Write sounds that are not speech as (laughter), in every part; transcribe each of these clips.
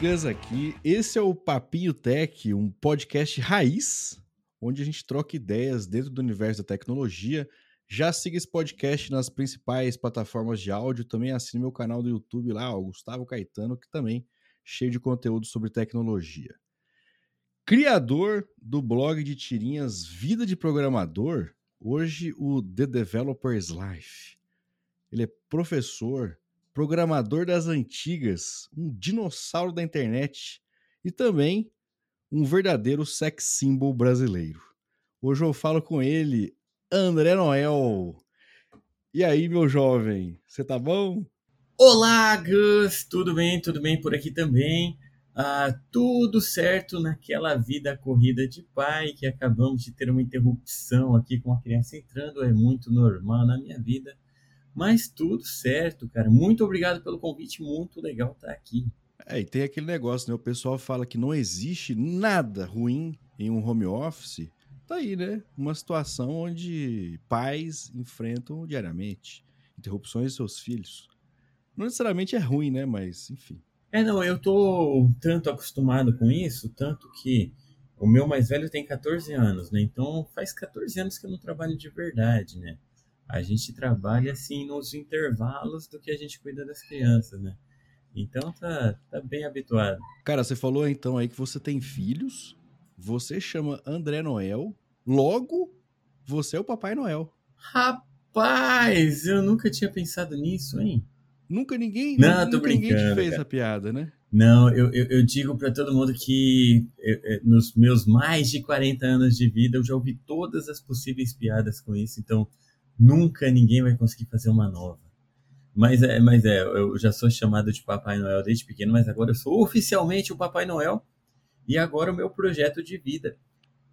Gus aqui. Esse é o Papinho Tech, um podcast raiz, onde a gente troca ideias dentro do universo da tecnologia. Já siga esse podcast nas principais plataformas de áudio. Também assine meu canal do YouTube lá, o Gustavo Caetano, que também cheio de conteúdo sobre tecnologia. Criador do blog de tirinhas Vida de Programador, hoje o The Developer's Life. Ele é professor, programador das antigas, um dinossauro da internet e também um verdadeiro sex symbol brasileiro. Hoje eu falo com ele, André Noel. E aí, meu jovem, você tá bom? Olá, Gus! Tudo bem? Tudo bem por aqui também? Ah, tudo certo naquela vida corrida de pai que acabamos de ter uma interrupção aqui com a criança entrando, é muito normal na minha vida. Mas tudo certo, cara. Muito obrigado pelo convite, muito legal estar aqui. É, e tem aquele negócio, né? O pessoal fala que não existe nada ruim em um home office. Tá aí, né? Uma situação onde pais enfrentam diariamente interrupções de seus filhos. Não necessariamente é ruim, né? Mas, enfim. É, não, eu tô tanto acostumado com isso, tanto que o meu mais velho tem 14 anos, né? Então faz 14 anos que eu não trabalho de verdade, né? A gente trabalha assim nos intervalos do que a gente cuida das crianças, né? Então tá, tá bem habituado. Cara, você falou então aí que você tem filhos, você chama André Noel, logo você é o Papai Noel. Rapaz, eu nunca tinha pensado nisso, hein? Nunca ninguém, Não, nunca ninguém te fez cara. essa piada, né? Não, eu, eu, eu digo para todo mundo que eu, eu, nos meus mais de 40 anos de vida eu já ouvi todas as possíveis piadas com isso, então Nunca ninguém vai conseguir fazer uma nova. Mas é, mas é, eu já sou chamado de Papai Noel desde pequeno, mas agora eu sou oficialmente o Papai Noel. E agora o meu projeto de vida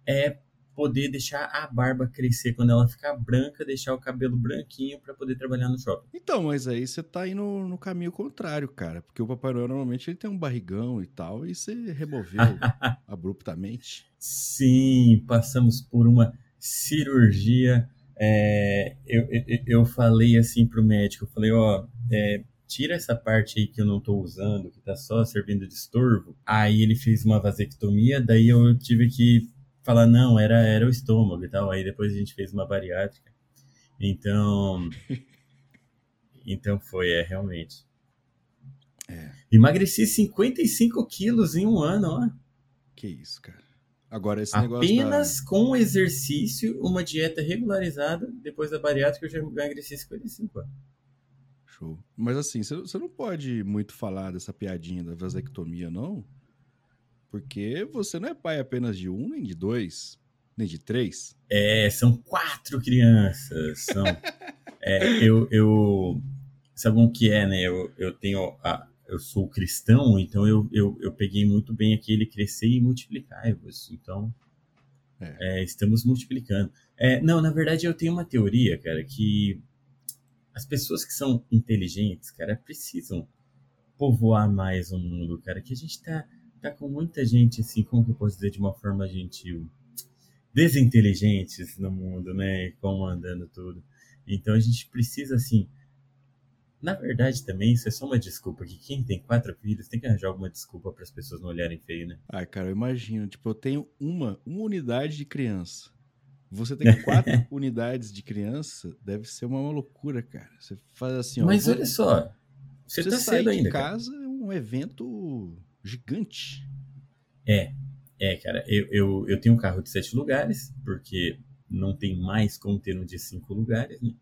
é poder deixar a barba crescer quando ela ficar branca, deixar o cabelo branquinho para poder trabalhar no shopping. Então, mas aí você tá indo no caminho contrário, cara, porque o Papai Noel normalmente ele tem um barrigão e tal, e você removeu (laughs) abruptamente. Sim, passamos por uma cirurgia é, eu, eu, eu, falei assim pro médico, eu falei, ó, é, tira essa parte aí que eu não tô usando, que tá só servindo de estorvo. Aí ele fez uma vasectomia, daí eu tive que falar, não, era, era o estômago e tal. Aí depois a gente fez uma bariátrica. Então, (laughs) então foi, é, realmente. É. Emagreci 55 quilos em um ano, ó. Que isso, cara. Agora, esse Apenas negócio. Apenas da... com exercício, uma dieta regularizada, depois da bariátrica, eu já emagreci 55 anos. Show. Mas assim, você não pode muito falar dessa piadinha da vasectomia, não? Porque você não é pai apenas de um, nem de dois, nem de três. É, são quatro crianças. São. (laughs) é, eu, eu. Sabe o que é, né? Eu, eu tenho a, eu sou cristão, então eu, eu, eu peguei muito bem aquele crescer e multiplicar-vos. Então, é. É, estamos multiplicando. É, não, na verdade, eu tenho uma teoria, cara, que as pessoas que são inteligentes, cara, precisam povoar mais o mundo, cara, que a gente tá, tá com muita gente, assim, como que eu posso dizer de uma forma gentil, desinteligentes no mundo, né, comandando tudo. Então a gente precisa, assim, na verdade, também, isso é só uma desculpa. Que quem tem quatro filhos tem que arranjar alguma desculpa para as pessoas não olharem feio, né? Ai, cara, eu imagino. Tipo, eu tenho uma, uma unidade de criança. Você tem (laughs) quatro unidades de criança, deve ser uma loucura, cara. Você faz assim, ó. Mas olha só, você, você tá cedo ainda. de casa cara. é um evento gigante. É, é, cara. Eu, eu, eu tenho um carro de sete lugares, porque não tem mais como ter um de cinco lugares, né?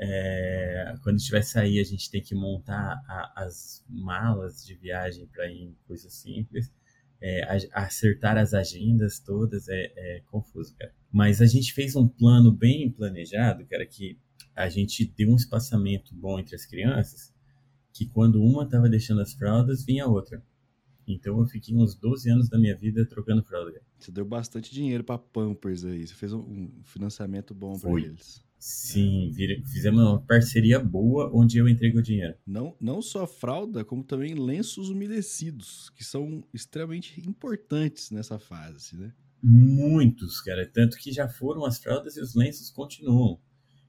É, quando a gente vai sair, a gente tem que montar a, as malas de viagem para ir em coisas simples. É, acertar as agendas todas é, é, confuso, cara. Mas a gente fez um plano bem planejado, cara, que a gente deu um espaçamento bom entre as crianças, que quando uma estava deixando as fraldas, vinha a outra. Então eu fiquei uns 12 anos da minha vida trocando fralda. Cara. Você deu bastante dinheiro para Pampers aí, você fez um financiamento bom para eles. Sim, fizemos uma parceria boa onde eu entrego o dinheiro. Não, não só fralda, como também lenços umedecidos, que são extremamente importantes nessa fase, né? Muitos, cara. Tanto que já foram as fraldas e os lenços continuam.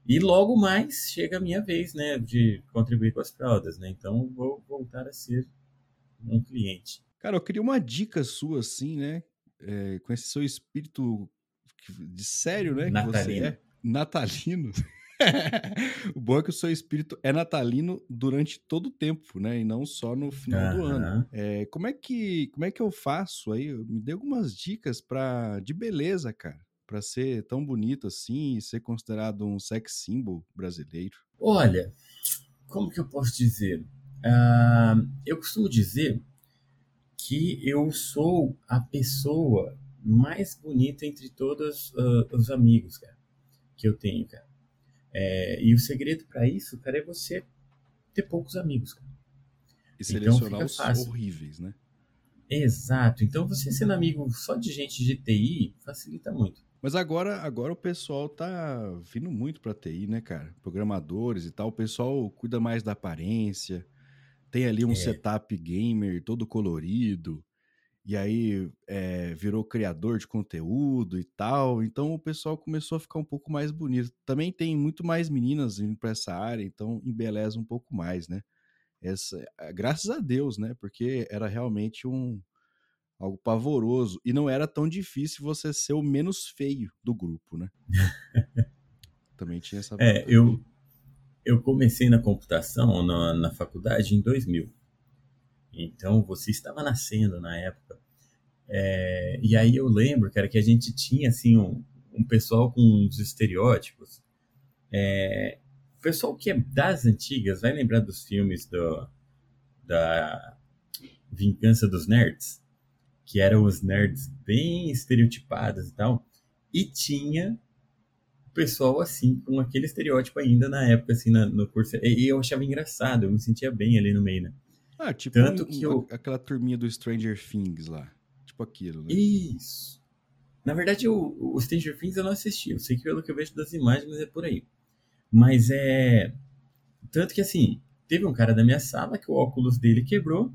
E logo mais chega a minha vez, né, de contribuir com as fraldas, né? Então vou voltar a ser um cliente. Cara, eu queria uma dica sua, assim, né? É, com esse seu espírito de sério, né? Natalino. Que você é. Natalino. (laughs) o bom é que o seu espírito é natalino durante todo o tempo, né? E não só no final do ano. É, como, é que, como é que eu faço aí? Me dê algumas dicas pra, de beleza, cara. Pra ser tão bonito assim e ser considerado um sex symbol brasileiro. Olha, como que eu posso dizer? Uh, eu costumo dizer que eu sou a pessoa mais bonita entre todos uh, os amigos, cara, que eu tenho, cara. É, e o segredo para isso, cara, é você ter poucos amigos, cara. E então selecionar então, os horríveis, né? Exato. Então você sendo amigo só de gente de TI facilita muito. Mas agora, agora o pessoal tá vindo muito para TI, né, cara? Programadores e tal. O pessoal cuida mais da aparência, tem ali um é. setup gamer todo colorido, e aí é, virou criador de conteúdo e tal. Então o pessoal começou a ficar um pouco mais bonito. Também tem muito mais meninas indo para essa área, então embeleza um pouco mais, né? Essa, graças a Deus, né? Porque era realmente um algo pavoroso e não era tão difícil você ser o menos feio do grupo, né? (laughs) Também tinha essa. É, eu eu comecei na computação na, na faculdade em 2000. Então você estava nascendo na época. É, e aí eu lembro, cara, que a gente tinha assim um, um pessoal com uns estereótipos. É, o pessoal que é das antigas vai lembrar dos filmes do, da Vingança dos Nerds, que eram os nerds bem estereotipados e tal. E tinha pessoal assim, com aquele estereótipo ainda na época, assim, na, no curso. E, eu achava engraçado, eu me sentia bem ali no meio, né? Ah, tipo Tanto um, que eu... aquela turminha do Stranger Things lá. Tipo aquilo, né? Isso. Na verdade, o, o Stranger Things eu não assisti. Eu sei que pelo que eu vejo das imagens é por aí. Mas é. Tanto que assim, teve um cara da minha sala que o óculos dele quebrou.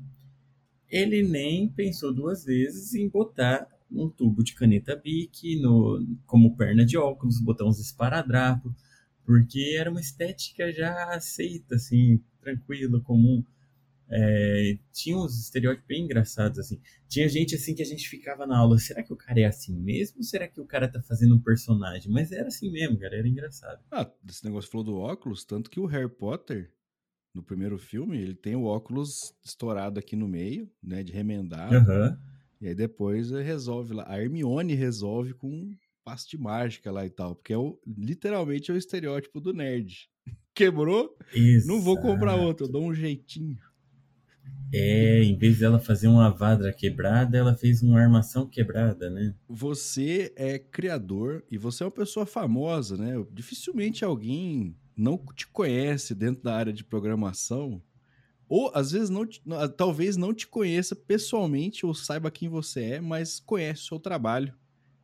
Ele nem pensou duas vezes em botar um tubo de caneta Bic no, como perna de óculos, botar uns esparadrapo, porque era uma estética já aceita, assim, tranquilo, comum. É, tinha uns estereótipos bem engraçados, assim. Tinha gente, assim, que a gente ficava na aula, será que o cara é assim mesmo? Ou será que o cara tá fazendo um personagem? Mas era assim mesmo, cara, era engraçado. Ah, esse negócio falou do óculos, tanto que o Harry Potter, no primeiro filme, ele tem o óculos estourado aqui no meio, né, de remendado. Aham. Uhum. E aí depois resolve lá. A Hermione resolve com um passo de mágica lá e tal. Porque é o, literalmente é o estereótipo do nerd. (laughs) Quebrou? Exato. Não vou comprar outro, eu dou um jeitinho. É, em vez dela fazer uma vadra quebrada, ela fez uma armação quebrada, né? Você é criador e você é uma pessoa famosa, né? Dificilmente alguém não te conhece dentro da área de programação ou às vezes não, talvez não te conheça pessoalmente ou saiba quem você é, mas conhece o seu trabalho.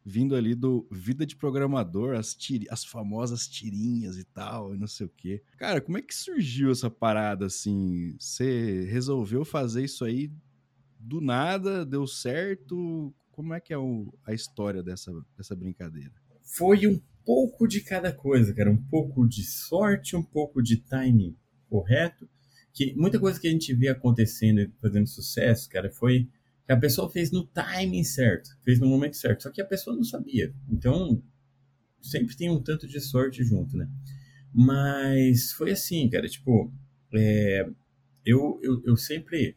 Vindo ali do Vida de Programador, as, tiri, as famosas tirinhas e tal, e não sei o quê. Cara, como é que surgiu essa parada assim? Você resolveu fazer isso aí do nada, deu certo? Como é que é o, a história dessa, dessa brincadeira? Foi um pouco de cada coisa, cara. Um pouco de sorte, um pouco de timing correto que muita coisa que a gente vê acontecendo e fazendo sucesso, cara, foi que a pessoa fez no timing certo, fez no momento certo, só que a pessoa não sabia. Então, sempre tem um tanto de sorte junto, né? Mas foi assim, cara, tipo, é, eu, eu, eu sempre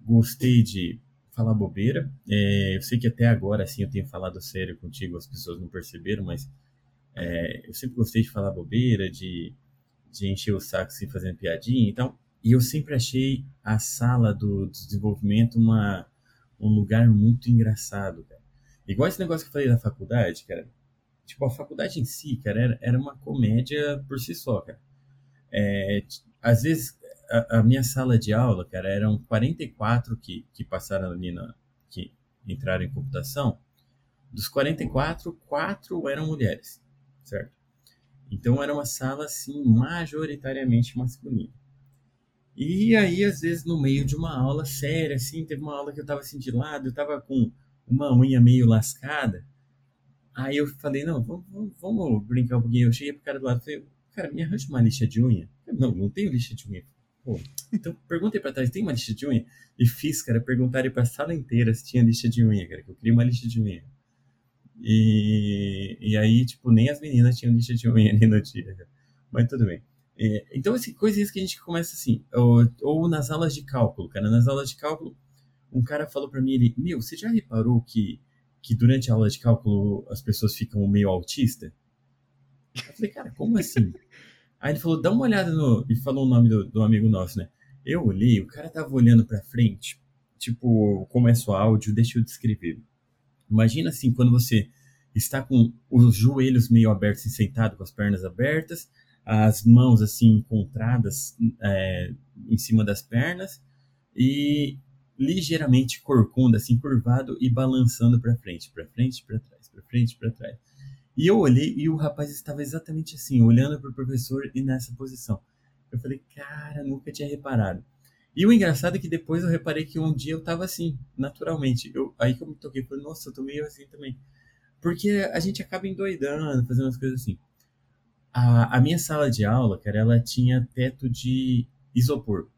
gostei de falar bobeira. É, eu sei que até agora, assim, eu tenho falado sério contigo, as pessoas não perceberam, mas é, eu sempre gostei de falar bobeira, de, de encher o saco assim, fazendo piadinha. Então, e eu sempre achei a sala do desenvolvimento uma, um lugar muito engraçado, cara. Igual esse negócio que eu falei da faculdade, cara. Tipo, a faculdade em si, cara, era, era uma comédia por si só, cara. É, às vezes, a, a, minha sala de aula, cara, eram 44 que, que passaram ali na. que entraram em computação. Dos 44, quatro eram mulheres, certo? Então era uma sala, assim, majoritariamente masculina. E aí, às vezes, no meio de uma aula séria, assim, teve uma aula que eu tava assim de lado, eu tava com uma unha meio lascada. Aí eu falei, não, vamos, vamos, brincar um pouquinho. Eu cheguei pro cara do lado e falei, cara, me arranja uma lixa de unha. Eu, não, não tenho lixa de unha. Pô, então perguntei pra trás, tem uma lixa de unha? E fiz, cara, perguntarem pra sala inteira se tinha lixa de unha, cara, que eu queria uma lixa de unha. E, e aí, tipo, nem as meninas tinham lixa de unha (laughs) ali no dia. Mas tudo bem. É, então, assim, coisas que a gente começa assim, ou, ou, nas aulas de cálculo, cara. Nas aulas de cálculo, um cara falou para mim, ele, meu, você já reparou que, que durante a aula de cálculo as pessoas ficam meio autista? Eu falei, cara, como assim? Aí ele falou, dá uma olhada no... E falou o nome do, do amigo nosso, né? Eu olhei, o cara tava olhando pra frente, tipo, começa o áudio, deixa eu descrever. Imagina assim, quando você está com os joelhos meio abertos e sentado com as pernas abertas, as mãos assim encontradas é, em cima das pernas e ligeiramente corcunda, assim curvado e balançando para frente, para frente, para trás, para frente, para trás. E eu olhei e o rapaz estava exatamente assim, olhando para o professor e nessa posição. Eu falei, cara, nunca tinha reparado. E o engraçado é que depois eu reparei que um dia eu estava assim, naturalmente. Eu, aí que eu me toquei, falei, nossa, eu tô meio assim também. Porque a gente acaba endoidando, fazendo umas coisas assim. A, a minha sala de aula, cara, ela tinha teto de isopor.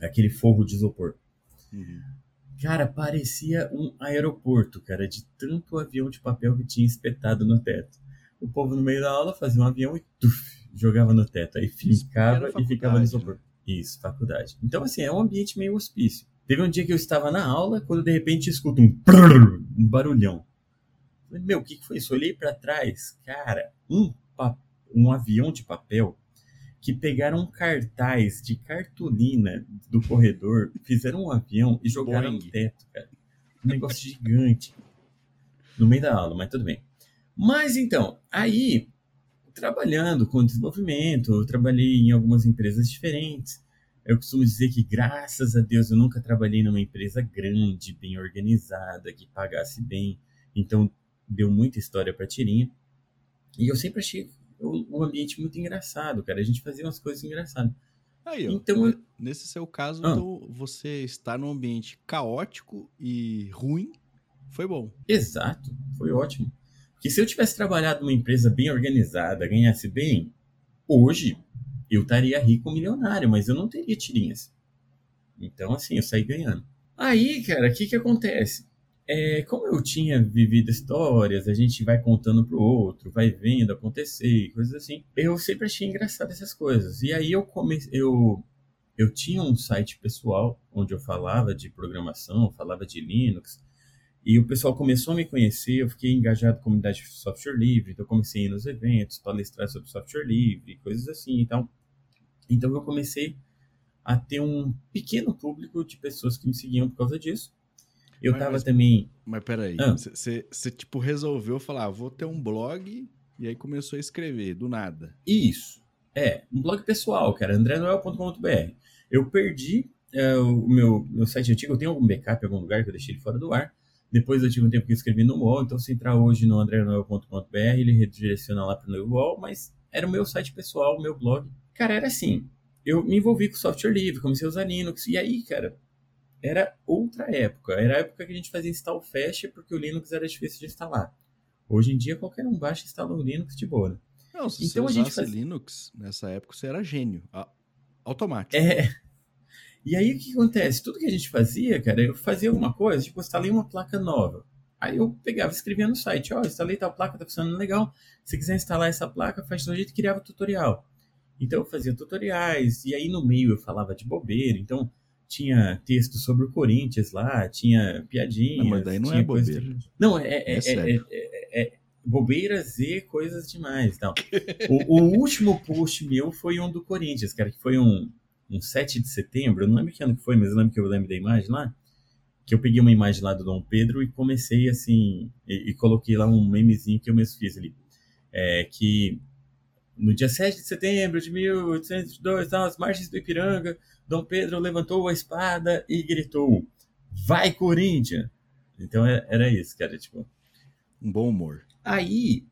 Aquele forro de isopor. Uhum. Cara, parecia um aeroporto, cara, de tanto avião de papel que tinha espetado no teto. O povo no meio da aula fazia um avião e tuf, jogava no teto. Aí ficava e ficava no isopor. Né? Isso, faculdade. Então, assim, é um ambiente meio hospício. Teve um dia que eu estava na aula, quando de repente escuto um, prrr, um barulhão. Falei, meu, o que, que foi isso? olhei para trás, cara, um papel um avião de papel que pegaram cartaz de cartolina do corredor, fizeram um avião e jogaram Boing. no teto, cara. Um negócio gigante. No meio da aula, mas tudo bem. Mas então, aí, trabalhando com desenvolvimento, eu trabalhei em algumas empresas diferentes. Eu costumo dizer que, graças a Deus, eu nunca trabalhei numa empresa grande, bem organizada, que pagasse bem. Então, deu muita história para tirinha. E eu sempre achei um ambiente muito engraçado, cara. A gente fazia umas coisas engraçadas. Aí, ó, então, nesse seu caso, ah. então, você está num ambiente caótico e ruim, foi bom. Exato, foi ótimo. Porque se eu tivesse trabalhado numa empresa bem organizada, ganhasse bem, hoje eu estaria rico milionário, mas eu não teria tirinhas. Então, assim, eu saí ganhando. Aí, cara, o que que acontece? É, como eu tinha vivido histórias, a gente vai contando pro outro, vai vendo acontecer, coisas assim. Eu sempre achei engraçado essas coisas. E aí eu comecei, eu eu tinha um site pessoal onde eu falava de programação, falava de Linux, e o pessoal começou a me conhecer, eu fiquei engajado na comunidade de software livre, então eu comecei a ir nos eventos, palestrar sobre software livre, coisas assim, então, então eu comecei a ter um pequeno público de pessoas que me seguiam por causa disso. Eu mas, tava mas, também. Mas peraí, você ah. tipo resolveu falar, ah, vou ter um blog e aí começou a escrever do nada. Isso. É, um blog pessoal, cara, andrenoel.com.br. Eu perdi é, o meu, meu site antigo, eu tenho algum backup em algum lugar que eu deixei ele fora do ar. Depois eu tive um tempo que eu escrevi no UOL, então se entrar hoje no andrenoel.com.br, ele redireciona lá para o UOL, mas era o meu site pessoal, o meu blog. Cara, era assim, eu me envolvi com software livre, comecei a usar Linux, e aí, cara, era outra época. Era a época que a gente fazia install fast porque o Linux era difícil de instalar. Hoje em dia, qualquer um baixa e instala o Linux de boa. Não, se então, você a gente faz... Linux, nessa época você era gênio. Automático. É. E aí, o que acontece? Tudo que a gente fazia, cara, eu fazia alguma coisa, tipo, instalei uma placa nova. Aí eu pegava e escrevia no site, ó, oh, instalei tal placa, tá funcionando legal. Se quiser instalar essa placa, faz um jeito e criava tutorial. Então eu fazia tutoriais, e aí no meio eu falava de bobeira. Então, tinha texto sobre o Corinthians lá, tinha piadinhas. Não, mas daí não é bobeira. De... Não, é, é, é, é, bobeiras e coisas demais. Então, o, o, último post meu foi um do Corinthians, cara, que foi um, um 7 de setembro, eu não lembro que ano que foi, mas eu lembro que eu lembro da imagem lá, que eu peguei uma imagem lá do Dom Pedro e comecei assim, e, e coloquei lá um memezinho que eu mesmo fiz ali. É, que no dia 7 de setembro de 1802, as margens do Ipiranga, Dom Pedro levantou a espada e gritou: Vai, Corinthians! Então é, era isso, cara, tipo. Um bom humor. Aí,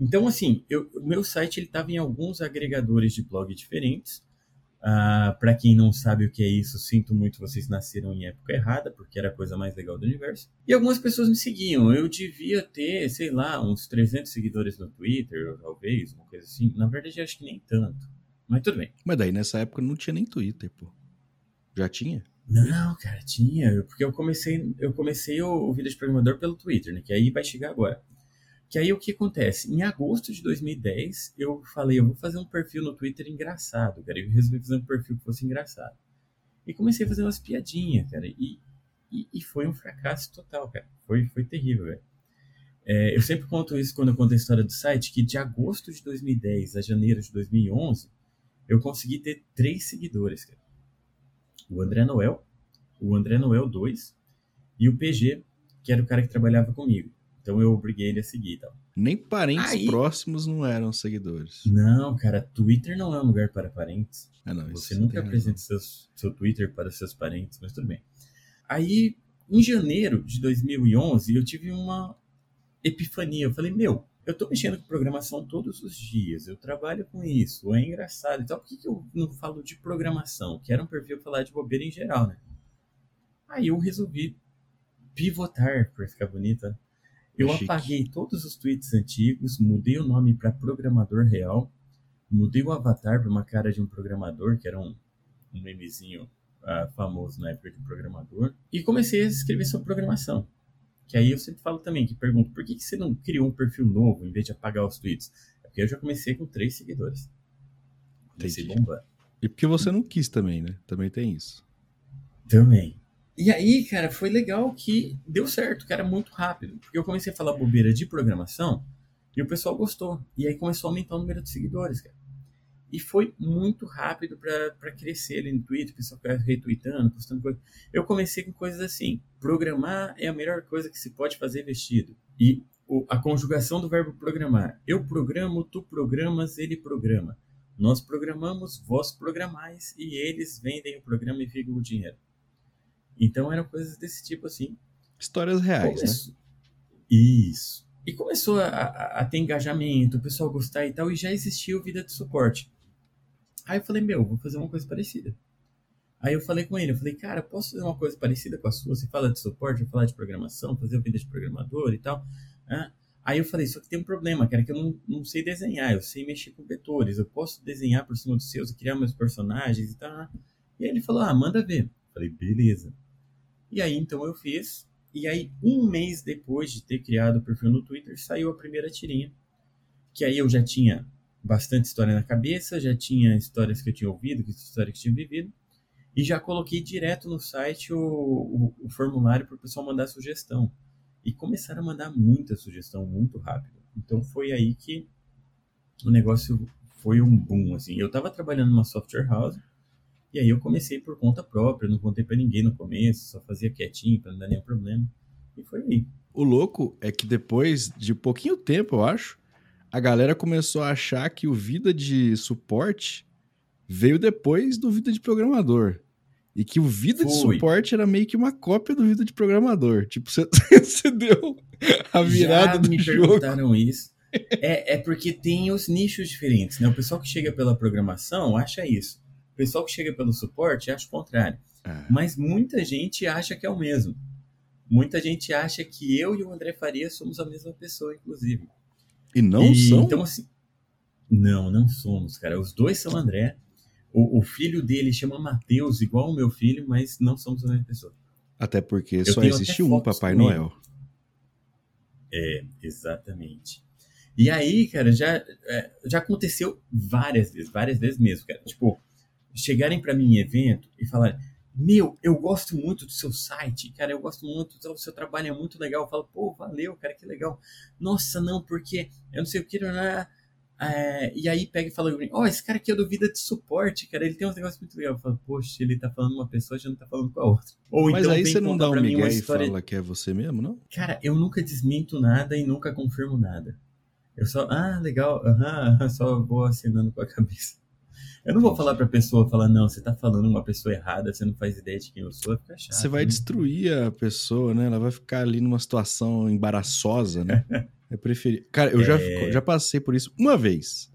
então assim, o meu site ele estava em alguns agregadores de blog diferentes. Uh, para quem não sabe o que é isso, sinto muito, vocês nasceram em época errada, porque era a coisa mais legal do universo. E algumas pessoas me seguiam. Eu devia ter, sei lá, uns 300 seguidores no Twitter, talvez, uma coisa assim. Na verdade, acho que nem tanto. Mas tudo bem. Mas daí nessa época não tinha nem Twitter, pô. Já tinha? Não, cara, tinha. Porque eu comecei, eu comecei o, o vídeo de programador pelo Twitter, né? Que aí vai chegar agora. Que aí o que acontece? Em agosto de 2010, eu falei, eu vou fazer um perfil no Twitter engraçado, cara. Eu resolvi fazer um perfil que fosse engraçado. E comecei a fazer umas piadinhas, cara. E, e, e foi um fracasso total, cara. Foi, foi terrível, velho. É, eu sempre conto isso quando eu conto a história do site, que de agosto de 2010 a janeiro de 2011, eu consegui ter três seguidores, cara. O André Noel, o André Noel 2 e o PG, que era o cara que trabalhava comigo. Então eu obriguei ele a seguir e tal. Nem parentes Aí... próximos não eram seguidores. Não, cara, Twitter não é um lugar para parentes. Ah, não, Você nunca apresenta seus, seu Twitter para seus parentes, mas tudo bem. Aí, em janeiro de 2011, eu tive uma epifania. Eu falei, meu, eu tô mexendo com programação todos os dias, eu trabalho com isso, é engraçado e tal. Por que, que eu não falo de programação? Que era um perfil falar de bobeira em geral, né? Aí eu resolvi pivotar, para ficar bonita. Eu Chique. apaguei todos os tweets antigos, mudei o nome para Programador Real, mudei o avatar para uma cara de um programador, que era um, um memezinho uh, famoso na época de programador, e comecei a escrever sobre programação. Que aí eu sempre falo também, que pergunto, por que, que você não criou um perfil novo em vez de apagar os tweets? É porque eu já comecei com três seguidores. Comecei bombando. E porque você não quis também, né? Também tem isso. Também. E aí, cara, foi legal que deu certo, era muito rápido. Porque eu comecei a falar bobeira de programação e o pessoal gostou. E aí começou a aumentar o número de seguidores, cara. E foi muito rápido para crescer ali no Twitter, o pessoal retweetando, postando coisas. Eu comecei com coisas assim: programar é a melhor coisa que se pode fazer vestido. E o, a conjugação do verbo programar. Eu programo, tu programas, ele programa. Nós programamos, vós programais, e eles vendem o programa e ficam o dinheiro. Então eram coisas desse tipo assim. Histórias reais, Começou... né? Isso. E começou a, a, a, ter engajamento, o pessoal gostar e tal, e já existia o Vida de Suporte. Aí eu falei, meu, vou fazer uma coisa parecida. Aí eu falei com ele, eu falei, cara, posso fazer uma coisa parecida com a sua? Você fala de suporte, eu falar de programação, fazer o Vida de programador e tal. Ah, aí eu falei, só que tem um problema, cara, que eu não, não sei desenhar, eu sei mexer com vetores, eu posso desenhar por cima dos seus, criar meus personagens e tal. E aí ele falou, ah, manda ver. Eu falei, beleza. E aí então eu fiz. E aí, um mês depois de ter criado o perfil no Twitter, saiu a primeira tirinha. Que aí eu já tinha bastante história na cabeça, já tinha histórias que eu tinha ouvido, histórias que eu tinha vivido. E já coloquei direto no site o, o, o formulário para o pessoal mandar sugestão. E começaram a mandar muita sugestão muito rápido. Então foi aí que o negócio foi um boom. Assim. Eu estava trabalhando numa software house e aí eu comecei por conta própria, não contei para ninguém no começo, só fazia quietinho para não dar nenhum problema. E foi aí. O louco é que depois de pouquinho tempo, eu acho, a galera começou a achar que o vida de suporte veio depois do vida de programador. E que o vida Foi. de suporte era meio que uma cópia do vida de programador. (laughs) Tipo, você, deu a virada Já do me jogo. perguntaram isso. É, é porque tem os nichos diferentes, né? O pessoal que chega pela programação acha isso. O pessoal que chega pelo suporte acha o contrário. Ah. Mas muita gente acha que é o mesmo. Muita gente acha que eu e o André Faria somos a mesma pessoa, inclusive. E não e, são? Então, assim. Não, não somos, cara. Os dois são André. O, o filho dele chama Mateus, igual o meu filho, mas não somos a mesma pessoa. Até porque Eu só existe um Papai comigo. Noel. É, exatamente. E aí, cara, já, é, já aconteceu várias vezes, várias vezes mesmo, cara. Tipo, chegarem para mim em evento e falarem: Meu, eu gosto muito do seu site, cara, eu gosto muito, o seu trabalho é muito legal. Eu falo: Pô, valeu, cara, que legal. Nossa, não, porque eu não sei o que, né? É, e aí pega e fala ó, oh, esse cara aqui é do Vida de Suporte, cara, ele tem uns negócios muito legais. Eu falo, poxa, ele tá falando uma pessoa, já não tá falando com a outra. Ou Mas então, aí você não dá um migué e história... fala que é você mesmo, não? Cara, eu nunca desminto nada e nunca confirmo nada. Eu só, ah, legal, aham, só vou assinando com a cabeça. Eu não vou falar pra pessoa, falar, não, você tá falando uma pessoa errada, você não faz ideia de quem eu sou, fica chato. Você vai né? destruir a pessoa, né? Ela vai ficar ali numa situação embaraçosa, né? (laughs) é preferir. Cara, eu é... já, já passei por isso uma vez.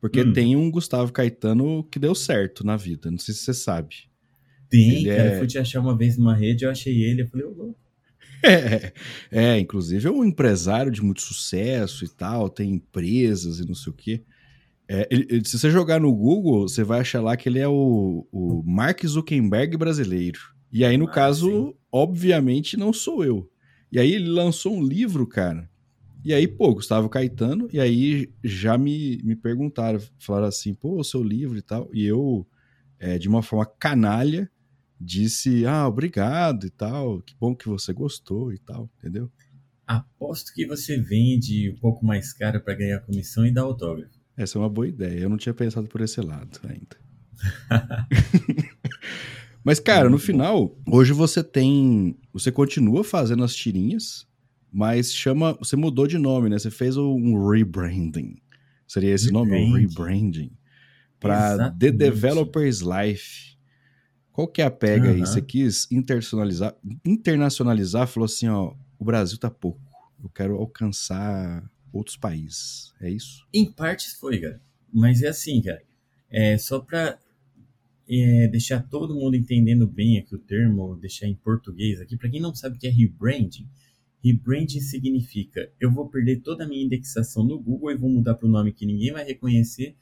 Porque hum. tem um Gustavo Caetano que deu certo na vida, não sei se você sabe. Tem, ele cara, é... eu fui te achar uma vez numa rede, eu achei ele, eu falei, ô louco. (laughs) É, é, inclusive é um empresário de muito sucesso e tal, tem empresas e não sei o quê. É, ele, ele, se você jogar no Google, você vai achar lá que ele é o, o Mark Zuckerberg brasileiro. E aí, no ah, caso, sim. obviamente, não sou eu. E aí ele lançou um livro, cara. E aí, pô, Gustavo Caetano, e aí já me, me perguntaram, falaram assim, pô, o seu livro e tal. E eu, é, de uma forma canalha, disse, ah, obrigado e tal, que bom que você gostou e tal, entendeu? Aposto que você vende um pouco mais caro para ganhar comissão e dar autógrafo. Essa é uma boa ideia. Eu não tinha pensado por esse lado ainda. (laughs) Mas, cara, no final, hoje você tem. Você continua fazendo as tirinhas, mas chama. Você mudou de nome, né? Você fez um rebranding. Seria esse nome? Um rebranding. Para The Developer's Life. Qual que é a pega uhum. aí? Você quis internacionalizar, internacionalizar, falou assim, ó, o Brasil tá pouco. Eu quero alcançar outros países. É isso? Em partes foi, cara. Mas é assim, cara. É só para é, deixar todo mundo entendendo bem aqui o termo, deixar em português aqui. Para quem não sabe o que é rebranding, rebranding significa eu vou perder toda a minha indexação no Google e vou mudar para o nome que ninguém vai reconhecer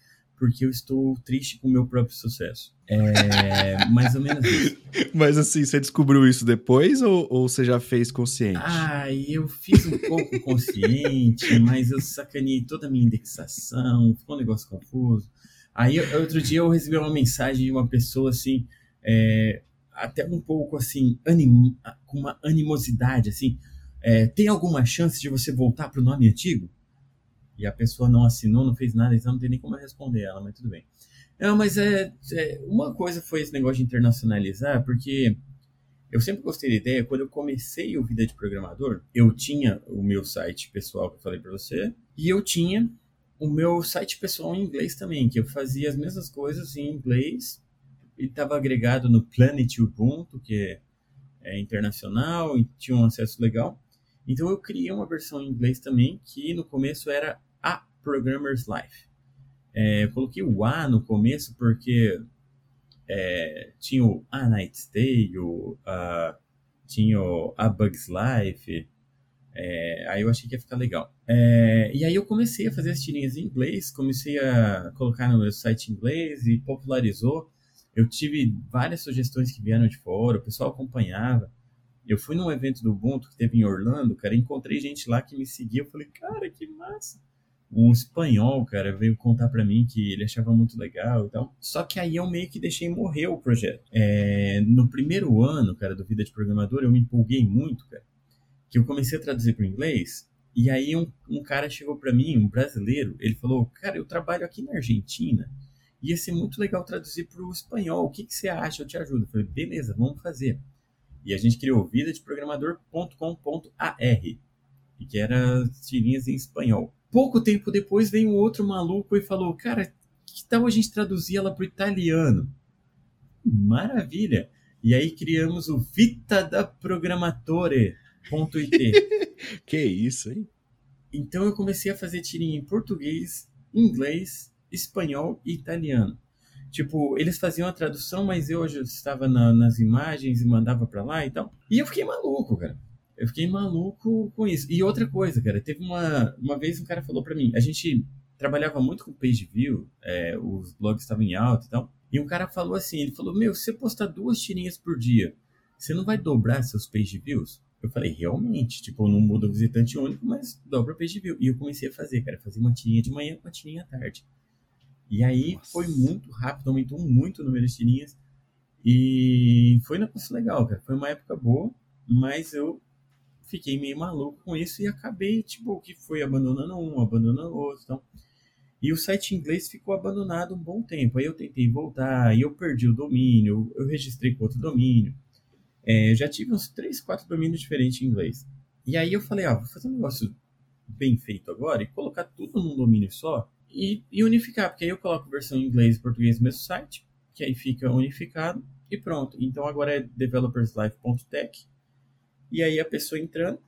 porque eu estou triste com o meu próprio sucesso. É (laughs) mais ou menos isso. Mas assim, você descobriu isso depois ou, ou você já fez consciente? Ah, eu fiz um pouco consciente, (laughs) mas eu sacaneei toda a minha indexação, ficou um negócio confuso. Aí, outro dia eu recebi uma mensagem de uma pessoa assim, é, até um pouco assim, anim, com uma animosidade, assim, é, tem alguma chance de você voltar para o nome antigo? E a pessoa não assinou, não fez nada, então não tem nem como responder ela, mas tudo bem. Não, mas é, é, uma coisa foi esse negócio de internacionalizar, porque eu sempre gostei da ideia. Quando eu comecei o Vida de Programador, eu tinha o meu site pessoal que eu falei para você, e eu tinha o meu site pessoal em inglês também, que eu fazia as mesmas coisas em inglês e estava agregado no Planet Ubuntu, que é, é internacional, e tinha um acesso legal. Então eu criei uma versão em inglês também, que no começo era a Programmer's Life. É, eu coloquei o A no começo porque é, tinha o A Night's Tale, a, tinha o A Bug's Life, é, aí eu achei que ia ficar legal. É, e aí eu comecei a fazer as tirinhas em inglês, comecei a colocar no meu site em inglês e popularizou. Eu tive várias sugestões que vieram de fora, o pessoal acompanhava. Eu fui num evento do Ubuntu que teve em Orlando, cara, encontrei gente lá que me seguia. Eu falei, cara, que massa. Um espanhol, cara, veio contar para mim que ele achava muito legal e tal. Só que aí eu meio que deixei morrer o projeto. É, no primeiro ano, cara, do Vida de Programador, eu me empolguei muito, cara. Que eu comecei a traduzir para inglês. E aí um, um cara chegou para mim, um brasileiro, ele falou, cara, eu trabalho aqui na Argentina. Ia ser muito legal traduzir para o espanhol. O que, que você acha? Eu te ajudo. Eu falei, beleza, vamos fazer. E a gente criou vidadeprogramador.com.ar, e que era tirinhas em espanhol. Pouco tempo depois veio um outro maluco e falou: Cara, que tal a gente traduzir ela para o italiano? Maravilha! E aí criamos o Vita da Programatore.it. (laughs) que isso, hein? Então eu comecei a fazer tirinha em português, inglês, espanhol e italiano. Tipo, eles faziam a tradução, mas eu estava na, nas imagens e mandava para lá e tal. E eu fiquei maluco, cara. Eu fiquei maluco com isso. E outra coisa, cara, teve uma, uma vez um cara falou para mim, a gente trabalhava muito com page view, é, os blogs estavam em alta e tal. E um cara falou assim, ele falou, meu, se você postar duas tirinhas por dia, você não vai dobrar seus page views? Eu falei, realmente, tipo, não muda o visitante único, mas dobra o page view. E eu comecei a fazer, cara, fazer uma tirinha de manhã com uma tirinha à tarde. E aí Nossa. foi muito rápido, aumentou muito o número de tirinhas. E foi um negócio legal, cara. Foi uma época boa, mas eu fiquei meio maluco com isso e acabei, tipo, que foi abandonando um, abandonando outro. Então. E o site inglês ficou abandonado um bom tempo. Aí eu tentei voltar, e eu perdi o domínio, eu registrei com outro domínio. É, já tive uns 3, 4 domínios diferentes em inglês. E aí eu falei, ah, vou fazer um negócio bem feito agora e colocar tudo num domínio só e, e, unificar, porque aí eu coloco versão em inglês e português no mesmo site, que aí fica unificado e pronto. Então agora é developerslife.tech e aí a pessoa entrando,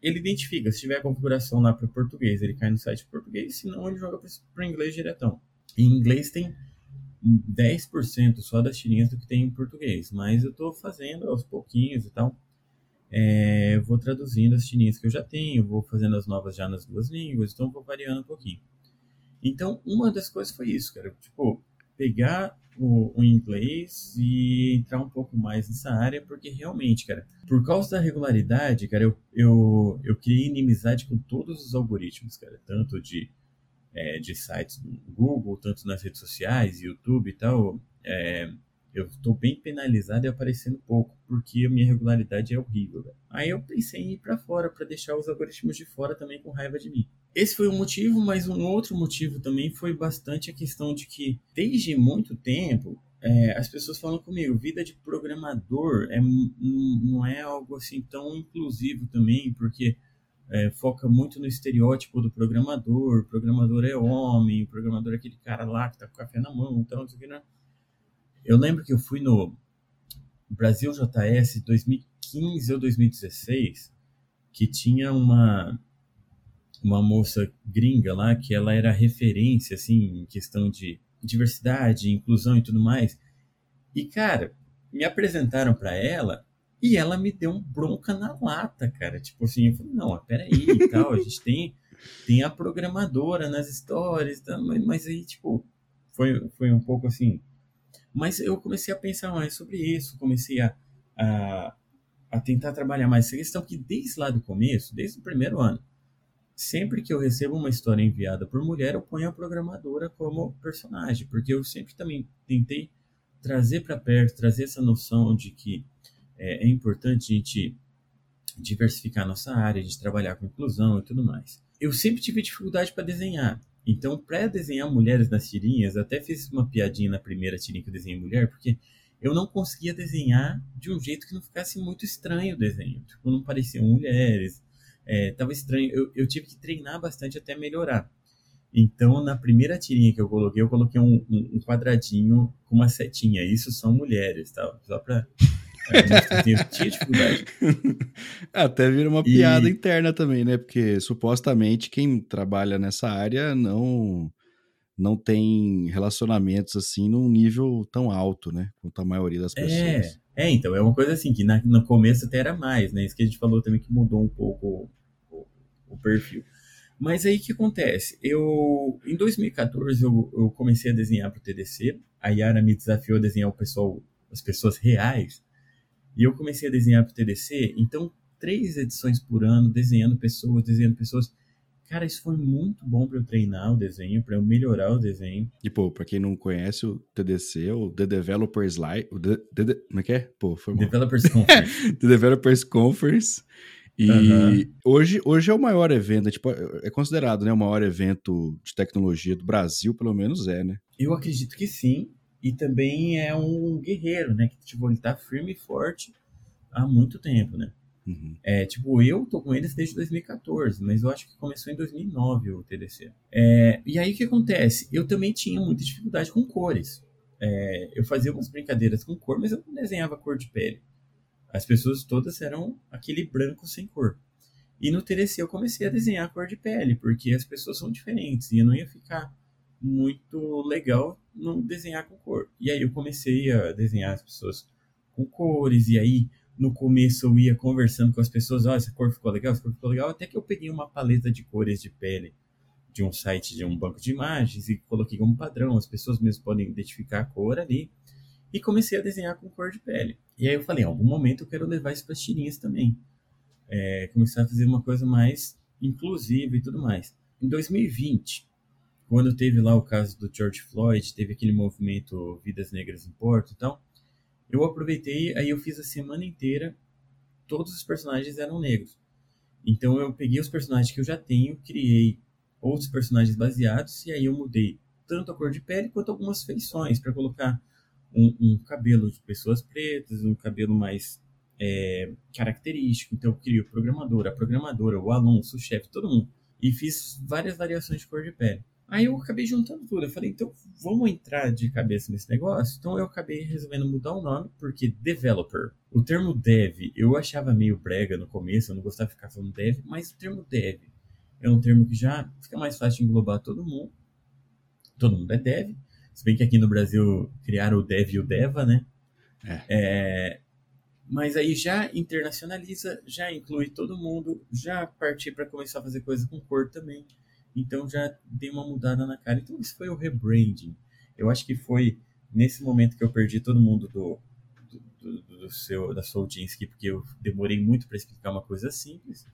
ele identifica, se tiver a configuração lá para português, ele cai no site português, senão ele joga para inglês diretão. Em inglês tem 10% só das tirinhas do que tem em português, mas eu estou fazendo aos pouquinhos e tal. É, vou traduzindo as tirinhas que eu já tenho, vou fazendo as novas já nas duas línguas, então vou variando um pouquinho. Então, uma das coisas foi isso, cara. Tipo, pegar o, o, inglês e entrar um pouco mais nessa área, porque realmente, cara, por causa da regularidade, cara, eu, eu, eu criei inimizade com todos os algoritmos, cara, tanto de, é, de sites do Google, tanto nas redes sociais, YouTube e tal. É, eu estou bem penalizado e aparecendo pouco, porque a minha regularidade é horrível. Aí eu pensei em ir para fora, para deixar os algoritmos de fora também com raiva de mim. Esse foi um motivo, mas um outro motivo também foi bastante a questão de que, desde muito tempo, é, as pessoas falam comigo, vida de programador é, não é algo assim tão inclusivo também, porque é, foca muito no estereótipo do programador, o programador é homem, o programador é aquele cara lá que tá com café na mão, então, não sei o que, não. Eu lembro que eu fui no Brasil JS 2015 ou 2016, que tinha uma uma moça gringa lá que ela era referência assim em questão de diversidade, inclusão e tudo mais. E cara, me apresentaram para ela e ela me deu um bronca na lata, cara. Tipo assim, eu falei, não, peraí e tal, a gente tem tem a programadora nas histórias, tá? mas, mas aí tipo foi foi um pouco assim, mas eu comecei a pensar mais sobre isso, comecei a, a, a tentar trabalhar mais essa questão que desde lá do começo, desde o primeiro ano, sempre que eu recebo uma história enviada por mulher, eu ponho a programadora como personagem, porque eu sempre também tentei trazer para perto, trazer essa noção de que é, é importante a gente diversificar nossa área, de trabalhar com inclusão e tudo mais. Eu sempre tive dificuldade para desenhar. Então, para desenhar mulheres nas tirinhas, até fiz uma piadinha na primeira tirinha que eu desenhei mulher, porque eu não conseguia desenhar de um jeito que não ficasse muito estranho o desenho. Tipo, não pareciam mulheres, é, tava estranho. Eu, eu tive que treinar bastante até melhorar. Então, na primeira tirinha que eu coloquei, eu coloquei um, um, um quadradinho com uma setinha. Isso são mulheres, tá? Só para tinha, tinha dificuldade. (laughs) Até vira uma e... piada interna também, né? Porque supostamente quem trabalha nessa área não não tem relacionamentos assim num nível tão alto, né? Quanto a maioria das é, pessoas. É, é então, é uma coisa assim que na, no começo até era mais, né? Isso que a gente falou também que mudou um pouco o, perfil. Mas aí o que acontece? Eu, em 2014, eu, eu comecei a desenhar para o TDC. A Yara me desafiou a desenhar o pessoal, as pessoas reais. E eu comecei a desenhar para o TDC, então três edições por ano, desenhando pessoas, desenhando pessoas. Cara, isso foi muito bom para eu treinar o desenho, para eu melhorar o desenho. E, pô, pra quem não conhece o TDC, o The Developers Live. O The, The, como é que é? Pô, foi mal. Developers Conference. (laughs) The Developers Conference. E uhum. hoje, hoje é o maior evento, é, tipo, é considerado né, o maior evento de tecnologia do Brasil, pelo menos é, né? Eu acredito que sim e também é um guerreiro, né? Que tipo, ele tá firme e forte há muito tempo, né? Uhum. É, tipo, eu tô com eles desde 2014, mas eu acho que começou em 2009 o TDC. É, e aí o que acontece? Eu também tinha muita dificuldade com cores. É, eu fazia umas brincadeiras com cor, mas eu não desenhava cor de pele. As pessoas todas eram aquele branco sem cor. E no TDC eu comecei a desenhar cor de pele, porque as pessoas são diferentes e eu não ia ficar muito legal no desenhar com cor. E aí eu comecei a desenhar as pessoas com cores, e aí no começo eu ia conversando com as pessoas, ó, oh, essa cor ficou legal, essa cor ficou legal, até que eu peguei uma paleta de cores de pele de um site de um banco de imagens e coloquei como padrão, as pessoas mesmo podem identificar a cor ali, e comecei a desenhar com cor de pele. E aí eu falei, em algum momento eu quero levar isso para as tirinhas também. É, começar a fazer uma coisa mais inclusiva e tudo mais. Em 2020, quando teve lá o caso do George Floyd, teve aquele movimento Vidas Negras Importam e tal, eu aproveitei, aí eu fiz a semana inteira, todos os personagens eram negros. Então eu peguei os personagens que eu já tenho, criei outros personagens baseados, e aí eu mudei tanto a cor de pele quanto algumas feições, para colocar um, um, cabelo de pessoas pretas, um cabelo mais é, característico. Então eu criei o programador, a programadora, o aluno, o chefe, todo mundo. E fiz várias variações de cor de pele. Aí eu acabei juntando tudo. Eu falei, então vamos entrar de cabeça nesse negócio? Então eu acabei resolvendo mudar o nome, porque developer. O termo dev eu achava meio brega no começo, eu não gostava de ficar falando dev, mas o termo dev é um termo que já fica mais fácil de englobar todo mundo. Todo mundo é dev. Se bem que aqui no Brasil criaram o dev e o deva, né? É. é mas aí já internacionaliza, já inclui todo mundo, já partir para começar a fazer coisa com cor também. Então já dei uma mudada na cara. Então isso foi o rebranding. Eu acho que foi nesse momento que eu perdi todo mundo do, do, do seu, da sua audiência, porque eu demorei muito para explicar uma coisa simples.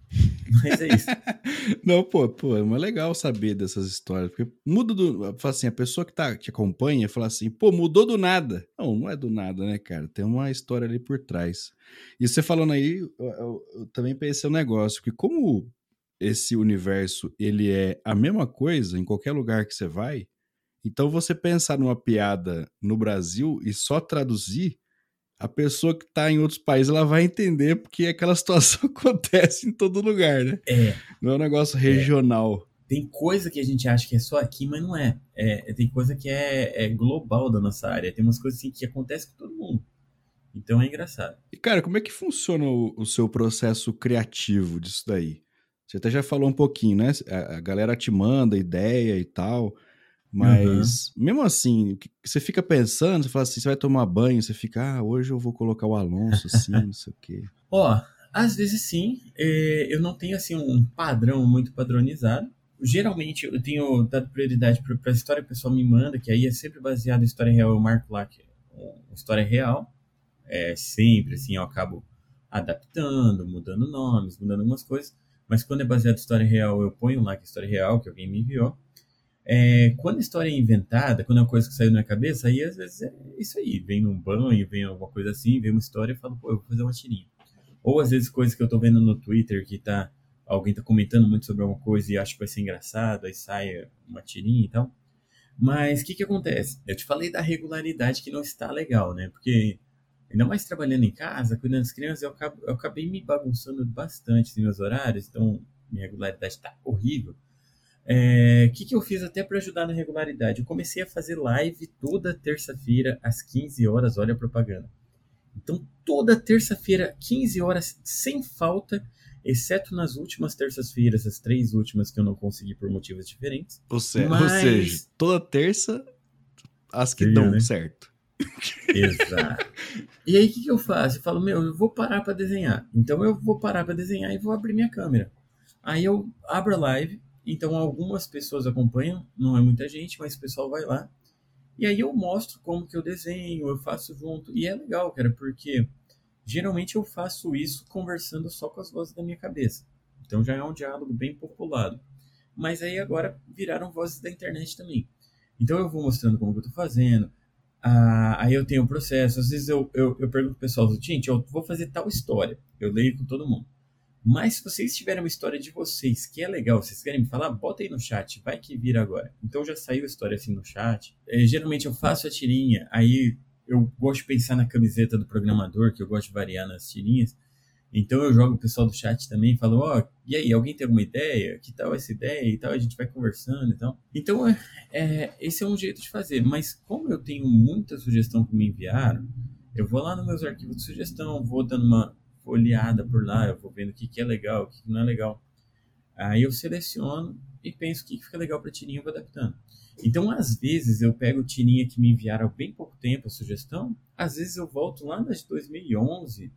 Mas é isso. (laughs) Não, pô, pô, é legal saber dessas histórias. Porque muda do. Assim, a pessoa que tá, te acompanha fala assim, pô, mudou do nada. Não, não é do nada, né, cara? Tem uma história ali por trás. E você falando aí, eu, eu, eu também pensei um negócio, que como esse universo ele é a mesma coisa em qualquer lugar que você vai, então você pensar numa piada no Brasil e só traduzir, a pessoa que está em outros países ela vai entender porque aquela (laughs) situação acontece em todo lugar, né? É. Não é um negócio regional. É. Tem coisa que a gente acha que é só aqui, mas não é. é tem coisa que é, é, global da nossa área. Tem umas coisas assim que acontecem com todo mundo. Então é engraçado. E cara, como é que funciona o, o seu processo criativo disso daí? Você até já falou um pouquinho, né? A, a galera te manda ideia e tal. Mas, uhum. mesmo assim, você fica pensando, você fala assim, você vai tomar banho, você fica, ah, hoje eu vou colocar o Alonso assim, (laughs) não sei o quê. Ó, às vezes sim, é, eu não tenho assim um padrão muito padronizado. Geralmente eu tenho dado prioridade para a história que o pessoal me manda, que aí é sempre baseado em história real, eu marco lá que é história real. É sempre assim, eu acabo adaptando, mudando nomes, mudando algumas coisas. Mas quando é baseado em história real, eu ponho lá que é história real, que alguém me enviou. É, quando a história é inventada, quando é uma coisa que saiu na minha cabeça, aí às vezes é isso aí. Vem num banho, vem alguma coisa assim, vem uma história e falo, pô, eu vou fazer uma tirinha. Ou às vezes coisas que eu tô vendo no Twitter que tá. Alguém tá comentando muito sobre alguma coisa e acho que vai ser engraçado, aí sai uma tirinha e tal. Mas o que que acontece? Eu te falei da regularidade que não está legal, né? Porque ainda mais trabalhando em casa, cuidando das crianças, eu, acabo, eu acabei me bagunçando bastante nos meus horários, então minha regularidade está horrível. O é, que, que eu fiz até para ajudar na regularidade? Eu comecei a fazer live toda terça-feira às 15 horas, olha a propaganda. Então, toda terça-feira, 15 horas, sem falta, exceto nas últimas terças-feiras, as três últimas que eu não consegui por motivos diferentes. Ou seja, Mas... ou seja toda terça, as que Sim, dão né? certo. (laughs) Exato. E aí o que, que eu faço? Eu falo, meu, eu vou parar para desenhar. Então eu vou parar para desenhar e vou abrir minha câmera. Aí eu abro a live, então algumas pessoas acompanham, não é muita gente, mas o pessoal vai lá. E aí eu mostro como que eu desenho, eu faço junto. E é legal, cara, porque geralmente eu faço isso conversando só com as vozes da minha cabeça. Então já é um diálogo bem populado. Mas aí agora viraram vozes da internet também. Então eu vou mostrando como que eu tô fazendo, ah, aí eu tenho um processo. Às vezes eu, eu, eu pergunto pro pessoal, gente, eu vou fazer tal história. Eu leio com todo mundo. Mas se vocês tiverem uma história de vocês que é legal, vocês querem me falar, bota aí no chat, vai que vira agora. Então já saiu a história assim no chat. É, geralmente eu faço a tirinha, aí eu gosto de pensar na camiseta do programador, que eu gosto de variar nas tirinhas. Então eu jogo o pessoal do chat também falo, ó, oh, e aí, alguém tem alguma ideia? Que tal essa ideia e tal? A gente vai conversando e tal. Então, é, é, esse é um jeito de fazer. Mas como eu tenho muita sugestão que me enviaram, eu vou lá nos meus arquivos de sugestão, vou dando uma folheada por lá, eu vou vendo o que, que é legal, o que, que não é legal. Aí eu seleciono e penso o que, que fica legal para tirinha e vou adaptando. Então, às vezes, eu pego tirinha que me enviaram há bem pouco tempo a sugestão, às vezes eu volto lá nas de 2011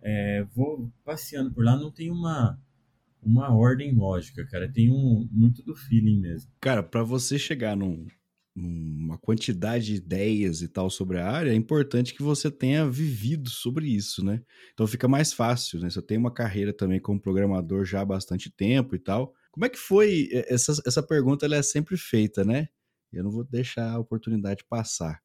é, vou passeando por lá, não tem uma uma ordem lógica, cara. Tem um muito do feeling mesmo. Cara, para você chegar num, numa quantidade de ideias e tal sobre a área, é importante que você tenha vivido sobre isso, né? Então fica mais fácil, né? Você tem uma carreira também como programador já há bastante tempo e tal. Como é que foi? Essa, essa pergunta ela é sempre feita, né? Eu não vou deixar a oportunidade passar.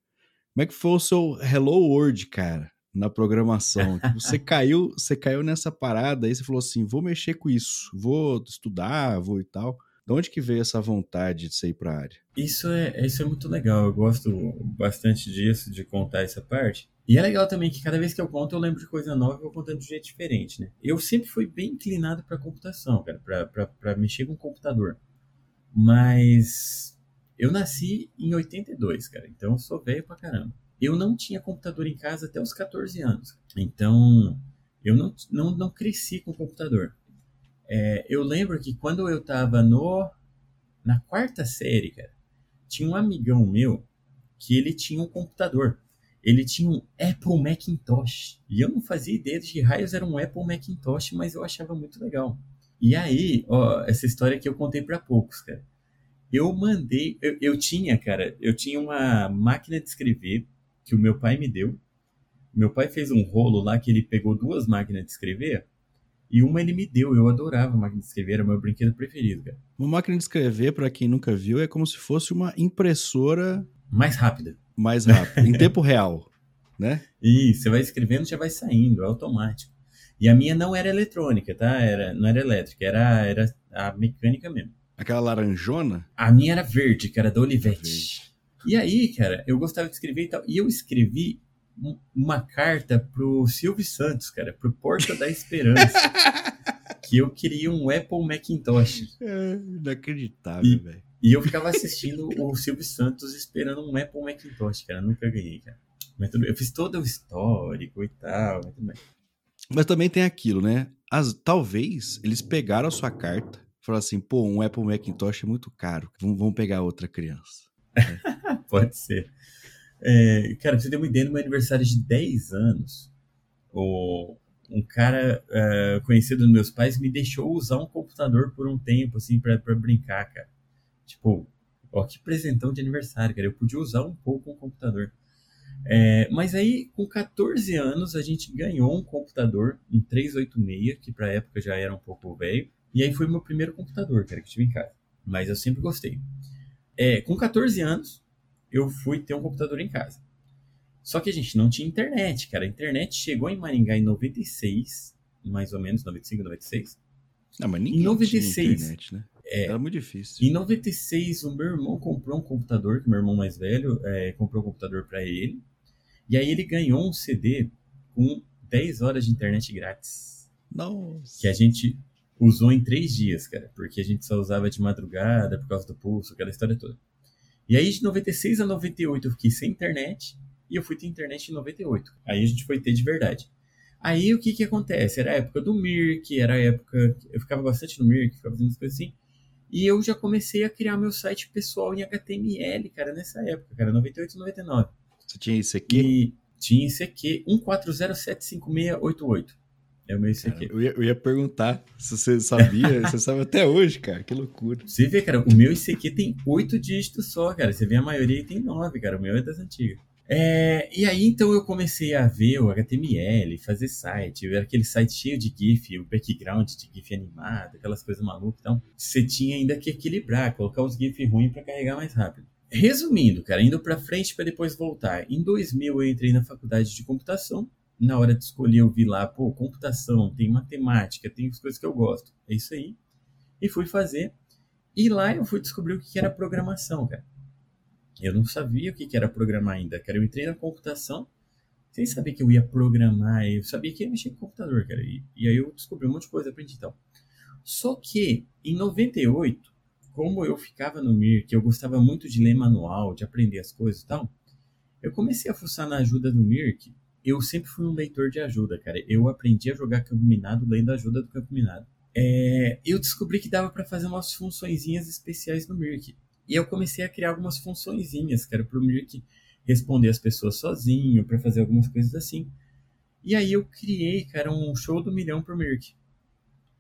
Como é que foi o seu Hello World, cara? na programação. (laughs) Você caiu, você caiu nessa parada aí, você falou assim: vou mexer com isso, vou estudar, vou e tal. De onde que veio essa vontade de sair para a área? Isso é, isso é muito legal. Eu gosto bastante disso, de contar essa parte. E é legal também que cada vez que eu conto, eu lembro de coisa nova e vou contando de um jeito diferente, né? Eu sempre fui bem inclinado para computação, cara, para mexer com computador. Mas eu nasci em 82, cara, então eu sou velho pra caramba. Eu não tinha computador em casa até os 14 anos. Então, eu não, não, não cresci com computador. É, eu lembro que quando eu estava no na quarta série, cara, tinha um amigão meu que ele tinha um computador. Ele tinha um Apple Macintosh. E eu não fazia ideia de que raios era um Apple Macintosh, mas eu achava muito legal. E aí, ó, essa história que eu contei para poucos, cara. Eu mandei, eu, eu tinha, cara, eu tinha uma máquina de escrever que o meu pai me deu. Meu pai fez um rolo lá que ele pegou duas máquinas de escrever e uma ele me deu. Eu adorava a máquina de escrever, era o meu brinquedo preferido, cara. Uma máquina de escrever, para quem nunca viu, é como se fosse uma impressora mais rápida. Mais rápida, em tempo real, (laughs) né? E você vai escrevendo, já vai saindo, é automático. E a minha não era eletrônica, tá? Era, não era elétrica, era, era a mecânica mesmo. Aquela laranjona? A minha era verde, que era da Olivetti. Verde. E aí, cara, eu gostava de escrever e tal. E eu escrevi uma carta pro Silvio Santos, cara, pro Porta da Esperança. (laughs) que eu queria um Apple Macintosh. É, inacreditável, velho. E eu ficava assistindo o Silvio Santos esperando um Apple Macintosh, cara. Nunca ganhei, cara. Mas tudo, eu fiz todo o histórico e tal, mas tudo bem. Mas também tem aquilo, né? As, talvez eles pegaram a sua carta e falaram assim, pô, um Apple Macintosh é muito caro. Vamos, vamos pegar outra criança. É. (laughs) Pode ser. É, cara, pra você ter uma ideia, no meu aniversário de 10 anos, o, um cara uh, conhecido dos meus pais me deixou usar um computador por um tempo, assim, pra, pra brincar, cara. Tipo, ó, que presentão de aniversário, cara. Eu podia usar um pouco um computador. É, mas aí, com 14 anos, a gente ganhou um computador, um 386, que pra época já era um pouco velho. E aí foi meu primeiro computador, cara, que tive em casa. Mas eu sempre gostei. É, com 14 anos, eu fui ter um computador em casa. Só que a gente não tinha internet, cara. A internet chegou em Maringá em 96, mais ou menos, 95, 96. Não, mas ninguém em 96, tinha internet, né? É, Era muito difícil. Em 96, o meu irmão comprou um computador, que meu irmão mais velho é, comprou um computador para ele. E aí ele ganhou um CD com 10 horas de internet grátis. Nossa. Que a gente usou em 3 dias, cara. Porque a gente só usava de madrugada por causa do pulso, aquela história toda. E aí de 96 a 98 eu fiquei sem internet. E eu fui ter internet em 98. Aí a gente foi ter de verdade. Aí o que que acontece? Era a época do Mirk, era a época. Eu ficava bastante no Mirk, ficava fazendo as coisas assim. E eu já comecei a criar meu site pessoal em HTML, cara, nessa época, cara, 98 e 99. Você tinha ICQ? E tinha ICQ 140756888. É o meu ICQ. Cara, eu, ia, eu ia perguntar se você sabia, você (laughs) sabe até hoje, cara, que loucura. Você vê, cara, o meu ICQ tem oito dígitos só, cara. Você vê a maioria tem nove, cara. O meu é das antigas. É, e aí então eu comecei a ver o HTML, fazer site, ver aquele site cheio de GIF, o background de GIF animado, aquelas coisas malucas. Então você tinha ainda que equilibrar, colocar os GIF ruins para carregar mais rápido. Resumindo, cara, indo para frente para depois voltar. Em 2000 eu entrei na faculdade de computação. Na hora de escolher eu vi lá, pô, computação, tem matemática, tem as coisas que eu gosto. É isso aí. E fui fazer. E lá eu fui descobrir o que era programação, cara. Eu não sabia o que era programar ainda, cara. Eu entrei na computação sem saber que eu ia programar. Eu sabia que ia mexer com computador, cara. E, e aí eu descobri um monte de coisa, aprendi tal. Só que, em 98, como eu ficava no MIR, que eu gostava muito de ler manual, de aprender as coisas e tal, eu comecei a fuçar na ajuda do Mir, que eu sempre fui um leitor de ajuda, cara. Eu aprendi a jogar campo minado lendo ajuda do campo minado. É, eu descobri que dava para fazer umas funçõezinhas especiais no Mirk. E eu comecei a criar algumas funçõezinhas, era pro Mirk responder as pessoas sozinho, para fazer algumas coisas assim. E aí eu criei, cara, um show do milhão pro Mirk.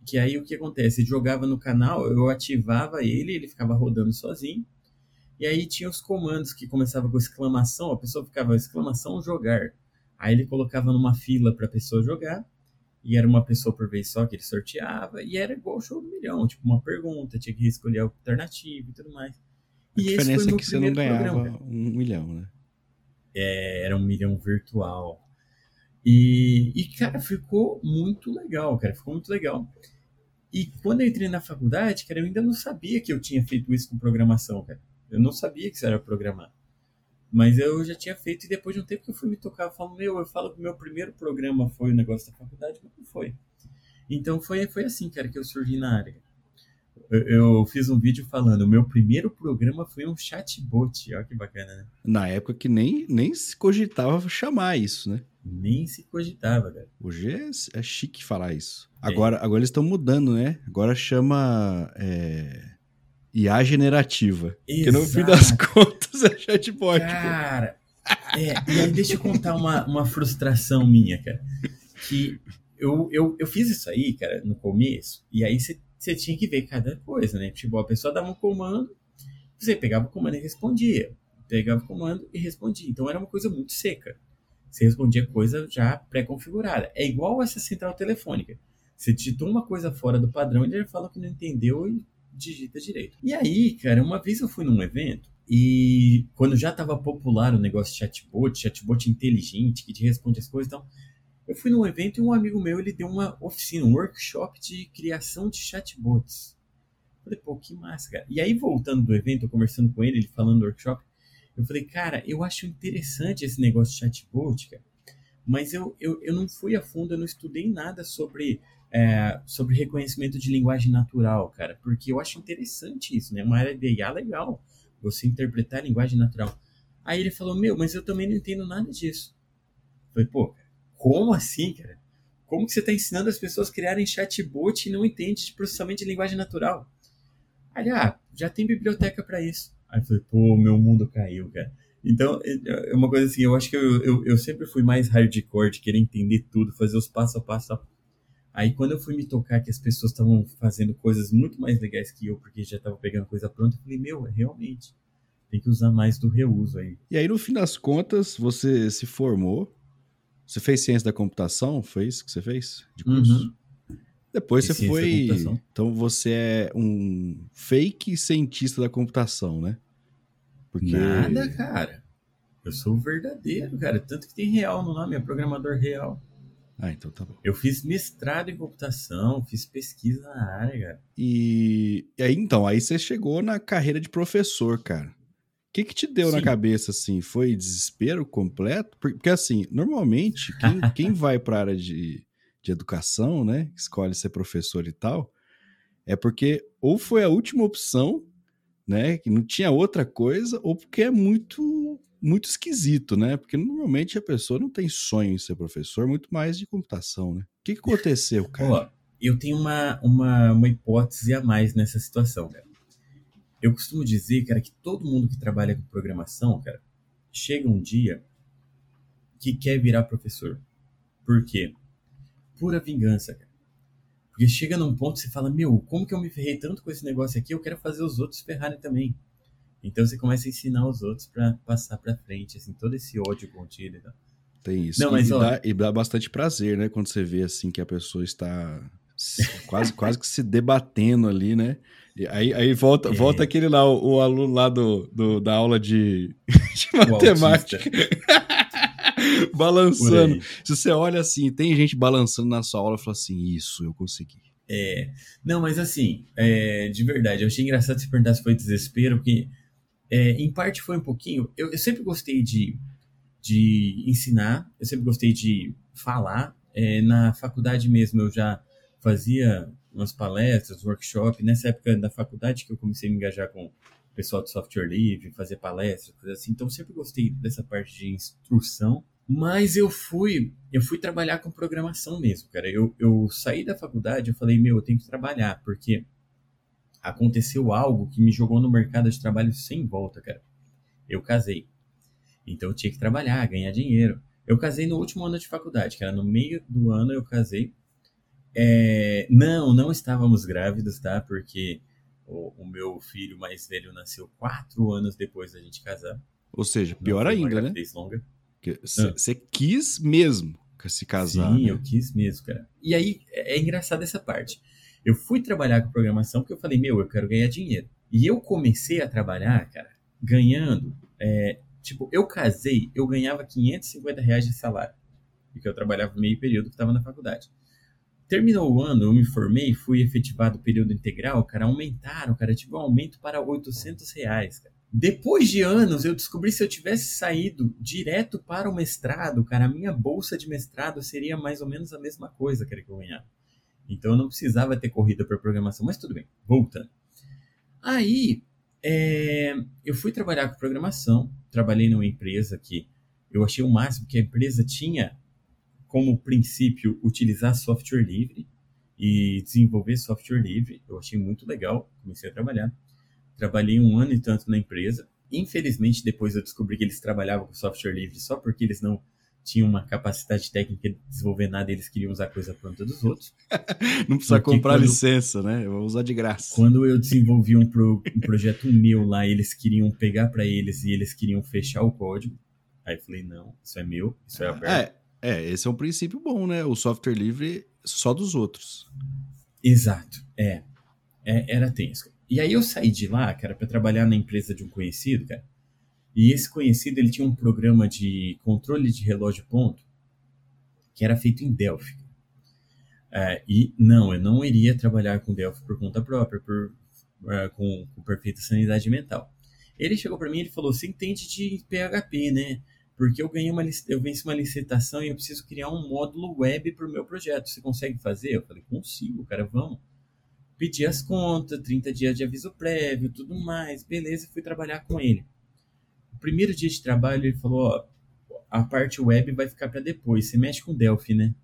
Que aí o que acontece? Jogava no canal, eu ativava ele, ele ficava rodando sozinho. E aí tinha os comandos que começavam com exclamação, a pessoa ficava exclamação jogar. Aí ele colocava numa fila para a pessoa jogar, e era uma pessoa por vez só que ele sorteava, e era igual o show do milhão, tipo uma pergunta, tinha que escolher a alternativa e tudo mais. A diferença é que você não ganhava programa. um milhão, né? É, era um milhão virtual. E, e, cara, ficou muito legal, cara, ficou muito legal. E quando eu entrei na faculdade, cara, eu ainda não sabia que eu tinha feito isso com programação, cara. Eu não sabia que isso era programar. Mas eu já tinha feito e depois de um tempo que eu fui me tocar, eu falo, meu, eu falo que o meu primeiro programa foi o negócio da faculdade, mas não foi. Então foi, foi assim, cara, que eu surgi na área. Eu, eu, fiz um vídeo falando, o meu primeiro programa foi um chatbot. Olha que bacana, né? Na época que nem, nem se cogitava chamar isso, né? Nem se cogitava, cara. Hoje é, é chique falar isso. É. Agora, agora eles estão mudando, né? Agora chama é, IA generativa. Exato. Que no fim das contas (laughs) é chatbot. Cara, é, e aí deixa eu contar uma, uma frustração minha, cara. Que eu, eu, eu fiz isso aí, cara, no começo, e aí você tinha que ver cada coisa, né? Tipo, a pessoa dava um comando Você pegava o comando e respondia. Pegava o comando e respondia. Então era uma coisa muito seca. Você respondia coisa já pré-configurada. É igual essa central telefônica. Você digitou uma coisa fora do padrão, ele fala que não entendeu e digita direito. E aí, cara, uma vez eu fui num evento e quando já estava popular o negócio de chatbot, chatbot inteligente, que te responde as coisas e então, tal, eu fui num evento e um amigo meu, ele deu uma oficina, um workshop de criação de chatbots. falei, pô, que massa, cara. E aí, voltando do evento, eu conversando com ele, ele falando do workshop, eu falei, cara, eu acho interessante esse negócio de chatbot, cara, mas eu, eu, eu não fui a fundo, eu não estudei nada sobre, é, sobre reconhecimento de linguagem natural, cara, porque eu acho interessante isso, né? Uma área de IA legal, você interpretar a linguagem natural. Aí ele falou, meu, mas eu também não entendo nada disso. Falei, pô, como assim, cara? Como que você está ensinando as pessoas a criarem chatbot e não entende de processamento de linguagem natural? Aí, ah, já tem biblioteca para isso. Aí eu falei, pô, meu mundo caiu, cara. Então, é, é uma coisa assim, eu acho que eu, eu, eu sempre fui mais hardcore de querer entender tudo, fazer os passo a passo. Aí, quando eu fui me tocar que as pessoas estavam fazendo coisas muito mais legais que eu, porque já estavam pegando coisa pronta, eu falei, meu, realmente, tem que usar mais do reuso aí. E aí, no fim das contas, você se formou, você fez ciência da computação, foi isso que você fez? De curso? Uhum. Depois você foi. Então você é um fake cientista da computação, né? Porque... Nada, cara. Eu sou o verdadeiro, cara. Tanto que tem real no nome, é programador real. Ah, então tá bom. Eu fiz mestrado em computação, fiz pesquisa na área, cara. E, e aí, então, aí você chegou na carreira de professor, cara. O que, que te deu Sim. na cabeça, assim? Foi desespero completo? Porque, assim, normalmente, quem, (laughs) quem vai para a área de, de educação, né? Escolhe ser professor e tal, é porque ou foi a última opção, né? Que não tinha outra coisa, ou porque é muito muito esquisito, né? Porque normalmente a pessoa não tem sonho em ser professor, muito mais de computação, né? O que, que aconteceu, (laughs) cara? Ó, eu tenho uma, uma, uma hipótese a mais nessa situação, cara. Eu costumo dizer, cara, que todo mundo que trabalha com programação, cara, chega um dia que quer virar professor. Por quê? pura vingança, cara. Porque chega num ponto que você fala, meu, como que eu me ferrei tanto com esse negócio aqui? Eu quero fazer os outros ferrarem também. Então você começa a ensinar os outros para passar para frente, assim, todo esse ódio contido e tal. Tem isso. Não, mas, e, ó, dá, e dá bastante prazer, né? Quando você vê assim que a pessoa está quase, quase que se debatendo ali, né? E aí, aí volta, é. volta aquele lá, o, o aluno lá do, do, da aula de, (laughs) de matemática. (laughs) balançando. Se você olha assim, tem gente balançando na sua aula e fala assim: Isso, eu consegui. É. Não, mas assim, é, de verdade, eu achei engraçado você perguntar se foi desespero, porque é, em parte foi um pouquinho. Eu, eu, sempre gostei de, de ensinar, eu sempre gostei de falar. É, na faculdade mesmo eu já fazia umas palestras, workshop. Nessa época da faculdade que eu comecei a me engajar com o pessoal de software livre, fazer palestras, coisas assim. Então eu sempre gostei dessa parte de instrução. Mas eu fui, eu fui trabalhar com programação mesmo, cara. Eu, eu saí da faculdade, eu falei, meu, eu tenho que trabalhar, porque aconteceu algo que me jogou no mercado de trabalho sem volta, cara. Eu casei. Então eu tinha que trabalhar, ganhar dinheiro. Eu casei no último ano de faculdade, que era no meio do ano eu casei. É, não, não estávamos grávidos, tá? Porque o, o, meu filho mais velho nasceu quatro anos depois da gente casar. Ou seja, pior ainda, né? Longa. Você ah. quis mesmo se casar. Sim, né? eu quis mesmo, cara. E aí é, é engraçado essa parte. Eu fui trabalhar com programação porque eu falei, meu, eu quero ganhar dinheiro. E eu comecei a trabalhar, cara, ganhando. É, tipo, eu casei, eu ganhava 550 reais de salário. Porque eu trabalhava meio período que estava na faculdade. Terminou o ano, eu me formei, fui efetivado período integral, cara, aumentaram, cara, tive um aumento para 800 reais, cara. Depois de anos, eu descobri se eu tivesse saído direto para o mestrado, cara, a minha bolsa de mestrado seria mais ou menos a mesma coisa que eu ganhava. Então eu não precisava ter corrida para programação, mas tudo bem, voltando. Aí é, eu fui trabalhar com programação, trabalhei numa empresa que eu achei o máximo que a empresa tinha como princípio utilizar software livre e desenvolver software livre. Eu achei muito legal, comecei a trabalhar. Trabalhei um ano e tanto na empresa. Infelizmente, depois eu descobri que eles trabalhavam com software livre só porque eles não tinham uma capacidade técnica de desenvolver nada, eles queriam usar coisa pronta dos outros. (laughs) Não precisa Porque comprar quando, licença, né? Eu vou usar de graça. Quando eu desenvolvi um, pro, um projeto meu lá, eles queriam pegar para eles e eles queriam fechar o código. Aí eu falei, não, isso é meu, isso é aberto. É, é, esse é um princípio bom, né? O software livre só dos outros. Exato, é. é era tenso. E aí eu saí de lá, cara, para trabalhar na empresa de um conhecido, cara. E esse conhecido, ele tinha um programa de controle de relógio ponto que era feito em Delphi. É, e não, eu não iria trabalhar com Delphi por conta própria, por, uh, com, com, perfeita sanidade mental. Ele chegou para mim e falou: Você entende de PHP, né? Porque eu ganhei uma eu venci uma licitação e eu preciso criar um módulo web para o meu projeto. Você consegue fazer? Eu falei: Consigo, cara, vamos. Pedi as contas, 30 dias de aviso prévio, tudo mais, beleza, fui trabalhar com ele primeiro dia de trabalho ele falou, ó, a parte web vai ficar para depois, você mexe com Delphi, né?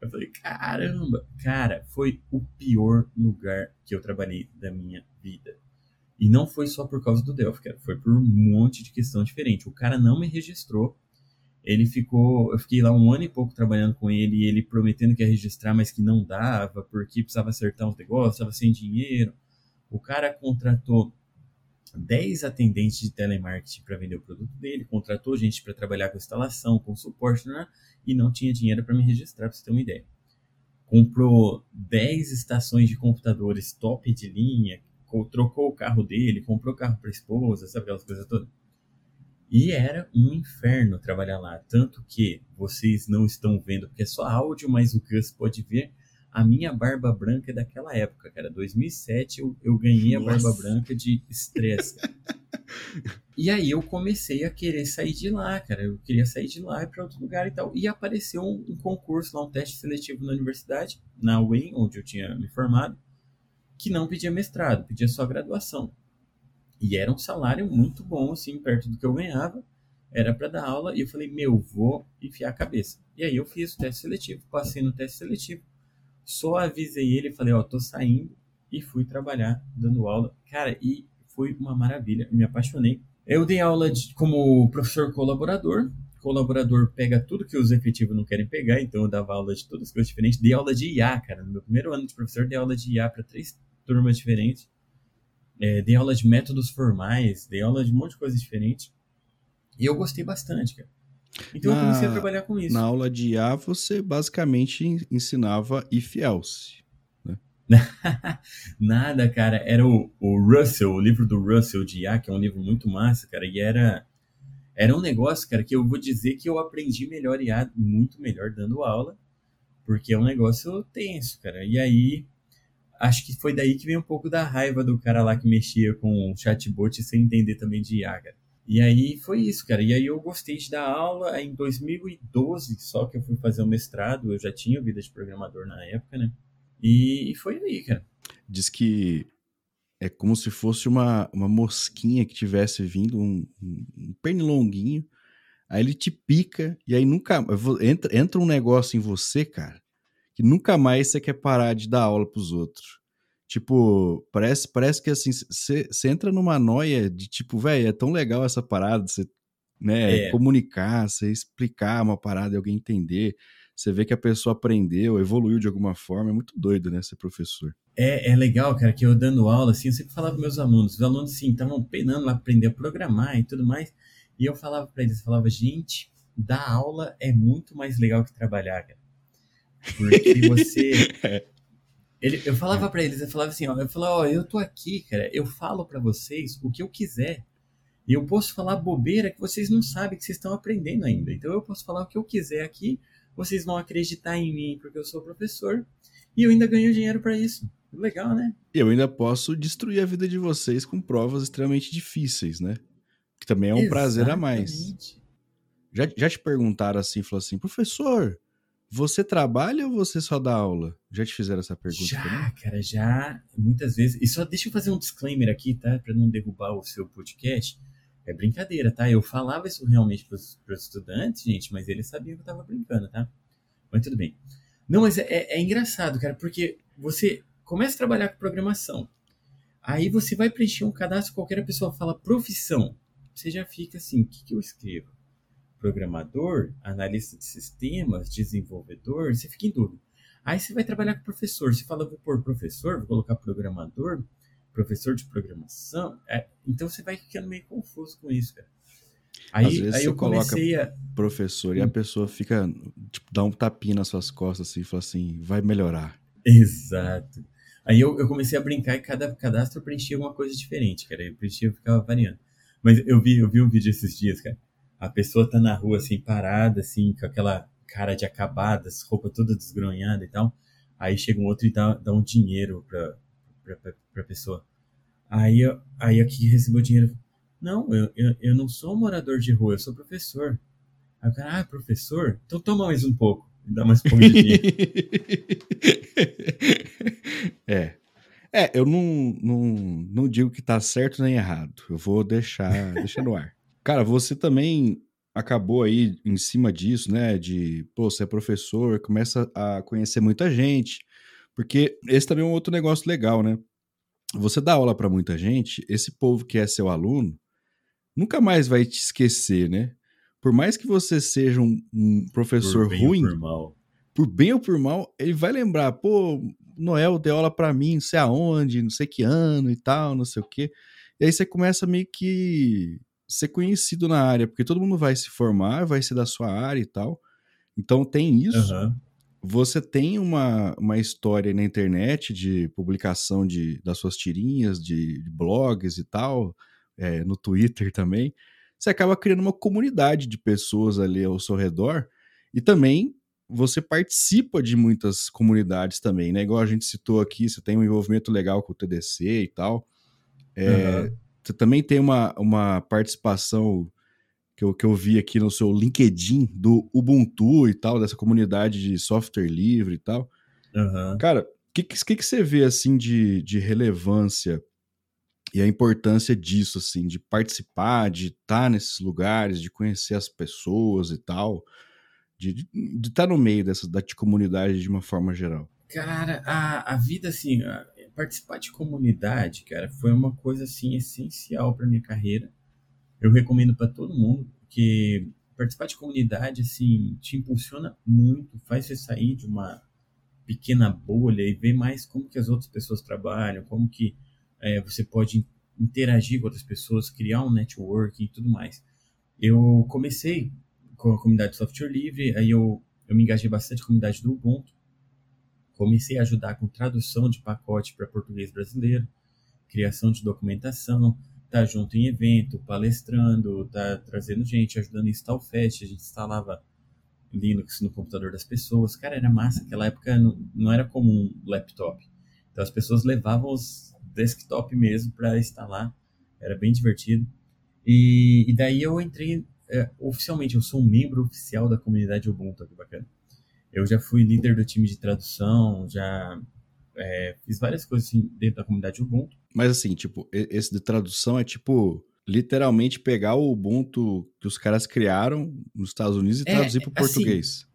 Eu falei, caramba, cara, foi o pior lugar que eu trabalhei da minha vida. E não foi só por causa do Delphi, cara, foi por um monte de questão diferente. O cara não me registrou, ele ficou, eu fiquei lá um ano e pouco trabalhando com ele, e ele prometendo que ia registrar, mas que não dava, porque precisava acertar uns negócios, estava sem dinheiro. O cara contratou 10 atendentes de telemarketing para vender o produto dele, contratou gente para trabalhar com instalação, com suporte, né? e não tinha dinheiro para me registrar, para você ter uma ideia. Comprou 10 estações de computadores top de linha, trocou o carro dele, comprou carro para esposa, sabe aquelas coisas todas. E era um inferno trabalhar lá, tanto que vocês não estão vendo, porque é só áudio, mas o Gus pode ver a minha barba branca é daquela época, cara. 2007 eu, eu ganhei Nossa. a barba branca de estresse. e aí eu comecei a querer sair de lá, cara. Eu queria sair de lá e para outro lugar e tal. E apareceu um, um, concurso lá, um teste seletivo na universidade, na UEM, onde eu tinha me formado, que não pedia mestrado, pedia só graduação. E era um salário muito bom, assim, perto do que eu ganhava. Era para dar aula e eu falei, meu, vou enfiar a cabeça. E aí eu fiz o teste seletivo, passei no teste seletivo só avisei ele, falei, ó, tô saindo e fui trabalhar dando aula. Cara, e foi uma maravilha, me apaixonei. Eu dei aula de, como professor colaborador. colaborador pega tudo que os efetivos não querem pegar, então eu dava aula de todas as coisas diferentes. Dei aula de IA, cara. No meu primeiro ano de professor, dei aula de IA para três turmas diferentes. É, dei aula de métodos formais, dei aula de um monte de coisas diferentes. E eu gostei bastante, cara. Então na, eu comecei a trabalhar com isso. Na aula de IA, você basicamente ensinava if else. Né? (laughs) Nada, cara. Era o, o Russell, o livro do Russell de IA, que é um livro muito massa, cara. E era, era um negócio, cara, que eu vou dizer que eu aprendi melhor IA, muito melhor dando aula, porque é um negócio tenso, cara. E aí, acho que foi daí que veio um pouco da raiva do cara lá que mexia com o chatbot sem entender também de IA, cara. E aí foi isso, cara. E aí eu gostei de dar aula em 2012, só que eu fui fazer o mestrado, eu já tinha vida de programador na época, né? E foi aí, cara. Diz que é como se fosse uma, uma mosquinha que tivesse vindo, um, um pernilonguinho, aí ele te pica, e aí nunca. Entra, entra um negócio em você, cara, que nunca mais você quer parar de dar aula pros outros. Tipo, parece, parece que assim, você entra numa noia de tipo, velho, é tão legal essa parada, você né, é. comunicar, você explicar uma parada e alguém entender. Você vê que a pessoa aprendeu, evoluiu de alguma forma, é muito doido, né, ser professor. É, é legal, cara, que eu dando aula, assim, eu sempre falava para meus alunos, os alunos, assim, estavam penando lá aprender a programar e tudo mais, e eu falava para eles, eu falava, gente, dar aula é muito mais legal que trabalhar, cara. Porque (laughs) você, é. Ele, eu falava é. para eles, eu falava assim, ó, eu falava, ó, eu tô aqui, cara, eu falo para vocês o que eu quiser. E eu posso falar bobeira que vocês não sabem que vocês estão aprendendo ainda. Então eu posso falar o que eu quiser aqui, vocês vão acreditar em mim porque eu sou professor e eu ainda ganho dinheiro para isso. Legal, né? Eu ainda posso destruir a vida de vocês com provas extremamente difíceis, né? Que também é um Exatamente. prazer a mais. Já, já te perguntaram assim, falou assim, professor, você trabalha ou você só dá aula? Já te fizeram essa pergunta? Já, também? cara, já. Muitas vezes. E só deixa eu fazer um disclaimer aqui, tá? Para não derrubar o seu podcast. É brincadeira, tá? Eu falava isso realmente para os estudantes, gente, mas eles sabiam que eu tava brincando, tá? Mas tudo bem. Não, mas é, é, é engraçado, cara, porque você começa a trabalhar com programação. Aí você vai preencher um cadastro, qualquer pessoa fala profissão. Você já fica assim, o que, que eu escrevo? Programador, analista de sistemas, desenvolvedor, você fica em dúvida. Aí você vai trabalhar com professor, você fala, vou pôr professor, vou colocar programador, professor de programação. É, então você vai ficando meio confuso com isso, cara. Aí, aí eu comecei a. Professor, e a hum. pessoa fica, tipo, dá um tapinha nas suas costas assim e fala assim, vai melhorar. Exato. Aí eu, eu comecei a brincar e cada cadastro preenchia alguma coisa diferente, cara. Eu preenchia, eu ficava variando. Mas eu vi, eu vi um vídeo esses dias, cara. A pessoa tá na rua, assim, parada, assim, com aquela cara de acabadas, roupa toda desgronhada e tal. Aí chega um outro e dá, dá um dinheiro pra, pra pessoa. Aí, aí a que recebeu o dinheiro não, eu, eu, eu não sou morador de rua, eu sou professor. Aí o cara, ah, professor? Então toma mais um pouco. E dá mais um pouco (laughs) É. É, eu não, não, não digo que tá certo nem errado. Eu vou deixar, deixar no ar. Cara, você também acabou aí em cima disso, né? De, pô, você é professor, começa a conhecer muita gente. Porque esse também é um outro negócio legal, né? Você dá aula para muita gente, esse povo que é seu aluno, nunca mais vai te esquecer, né? Por mais que você seja um, um professor por ruim, por, mal. por bem ou por mal, ele vai lembrar, pô, Noel deu aula para mim, não sei aonde, não sei que ano e tal, não sei o quê. E aí você começa meio que ser conhecido na área, porque todo mundo vai se formar, vai ser da sua área e tal. Então tem isso. Uhum. Você tem uma, uma história na internet de publicação de, das suas tirinhas, de, de blogs e tal é, no Twitter também, você acaba criando uma comunidade de pessoas ali ao seu redor e também você participa de muitas comunidades também, né? Igual a gente citou aqui, você tem um envolvimento legal com o TDC e tal. É, uhum. Você também tem uma, uma participação que eu, que eu vi aqui no seu LinkedIn do Ubuntu e tal, dessa comunidade de software livre e tal. Uhum. Cara, o que, que, que, você vê assim de, de relevância e a importância disso, assim, de participar, de estar tá nesses lugares, de conhecer as pessoas e tal, de, de, de estar tá no meio dessa da comunidade de uma forma geral. Cara, a, a vida, assim, a, participar de comunidade, cara, foi uma coisa, assim, essencial para minha carreira. Eu recomendo para todo mundo que participar de comunidade, assim, te impulsiona muito, faz você sair de uma pequena bolha e ver mais como que as outras pessoas trabalham, como que é, você pode interagir com outras pessoas, criar um network e tudo mais. Eu comecei com a comunidade de software livre, aí eu, eu me engajei bastante na comunidade do Ubuntu, comecei a ajudar com tradução de pacote para português brasileiro, criação de documentação, tá junto em evento, palestrando, tá trazendo gente, ajudando em Installfest, a gente instalava Linux no computador das pessoas. Cara, era massa, aquela época não, não era comum laptop. Então as pessoas levavam os desktop mesmo para instalar. Era bem divertido. E, e daí eu entrei é, oficialmente, eu sou um membro oficial da comunidade Ubuntu, que bacana. Eu já fui líder do time de tradução, já é, fiz várias coisas assim, dentro da comunidade Ubuntu. Mas assim, tipo, esse de tradução é tipo literalmente pegar o Ubuntu que os caras criaram nos Estados Unidos e é, traduzir para o assim, português.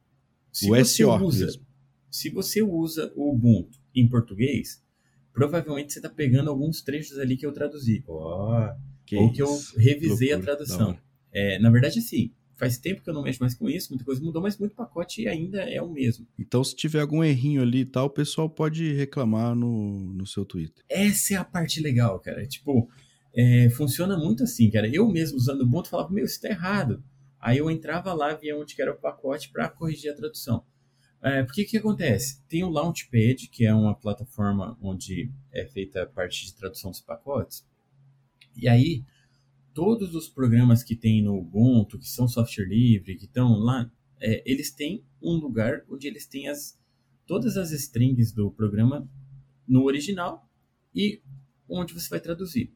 o SO usa, mesmo. Se você usa o Ubuntu em português, provavelmente você está pegando alguns trechos ali que eu traduzi. Oh, que ou que eu revisei loucura, a tradução. É, na verdade, assim, faz tempo que eu não mexo mais com isso, muita coisa mudou, mas muito pacote ainda é o mesmo. Então, se tiver algum errinho ali e tal, o pessoal pode reclamar no, no seu Twitter. Essa é a parte legal, cara. Tipo, é, funciona muito assim, cara. Eu mesmo usando o Ubuntu falava, meu, isso tá errado. Aí eu entrava lá, via onde que era o pacote para corrigir a tradução. É, porque o que acontece? Tem o Launchpad, que é uma plataforma onde é feita a parte de tradução dos pacotes. E aí, todos os programas que tem no Ubuntu, que são software livre, que estão lá, é, eles têm um lugar onde eles têm as, todas as strings do programa no original e onde você vai traduzir.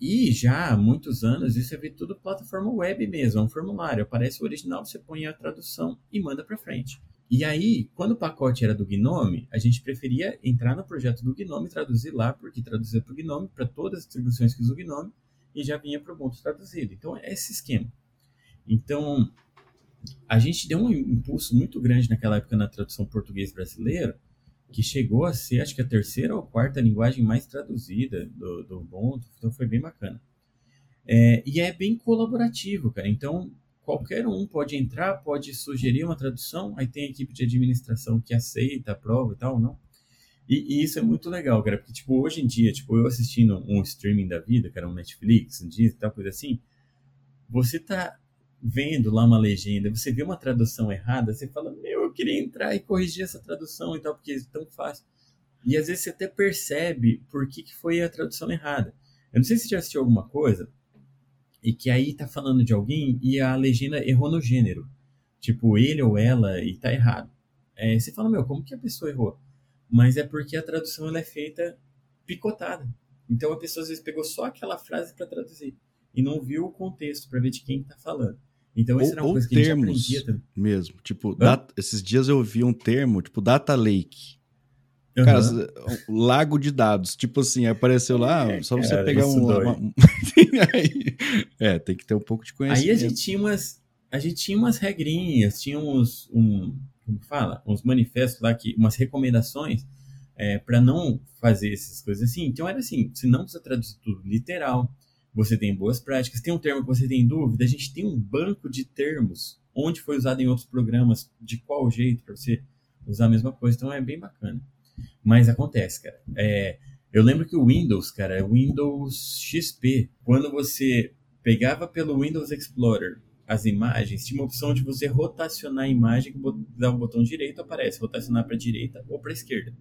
E já há muitos anos isso é tudo plataforma web mesmo, é um formulário. Aparece o original, você põe a tradução e manda para frente. E aí, quando o pacote era do Gnome, a gente preferia entrar no projeto do Gnome traduzir lá, porque traduzia para o Gnome, para todas as distribuições que usa o Gnome, e já vinha para o Ubuntu traduzido. Então, é esse esquema. Então, a gente deu um impulso muito grande naquela época na tradução português brasileiro, que chegou a ser, acho que a terceira ou quarta linguagem mais traduzida do, do então foi bem bacana. É, e é bem colaborativo, cara. Então, qualquer um pode entrar, pode sugerir uma tradução, aí tem a equipe de administração que aceita, aprova e tal, não? E, e, isso é muito legal, cara, porque, tipo, hoje em dia, tipo, eu assistindo um streaming da vida, era um Netflix, um Disney, tal, coisa assim, você tá vendo lá uma legenda, você vê uma tradução errada, você fala, meu, eu queria entrar e corrigir essa tradução e tal, porque é tão fácil. E às vezes você até percebe por que, que foi a tradução errada. Eu não sei se já assistiu alguma coisa e que aí tá falando de alguém e a legenda errou no gênero. Tipo, ele ou ela e tá errado. É, você fala, meu, como que a pessoa errou? Mas é porque a tradução ela é feita picotada. Então a pessoa às vezes pegou só aquela frase para traduzir e não viu o contexto para ver de quem tá falando. Então isso ou, era uma coisa que termos a gente aprendia também. mesmo. Tipo, data, esses dias eu vi um termo, tipo data lake. Uhum. Cara, lago de dados. Tipo assim, apareceu lá, é, só você cara, pegar um. Uma... (laughs) é, tem que ter um pouco de conhecimento. Aí a gente tinha umas. A gente tinha umas regrinhas, tínhamos um. Como fala? Uns manifestos lá, que, umas recomendações é, para não fazer essas coisas assim. Então era assim: você não precisa traduzir tudo literal, você tem boas práticas, tem um termo que você tem dúvida, a gente tem um banco de termos, onde foi usado em outros programas, de qual jeito, para você usar a mesma coisa. Então é bem bacana. Mas acontece, cara. É, eu lembro que o Windows, cara, o Windows XP, quando você pegava pelo Windows Explorer as imagens, tinha uma opção de você rotacionar a imagem, que dá um botão direito, aparece rotacionar para a direita ou para a esquerda,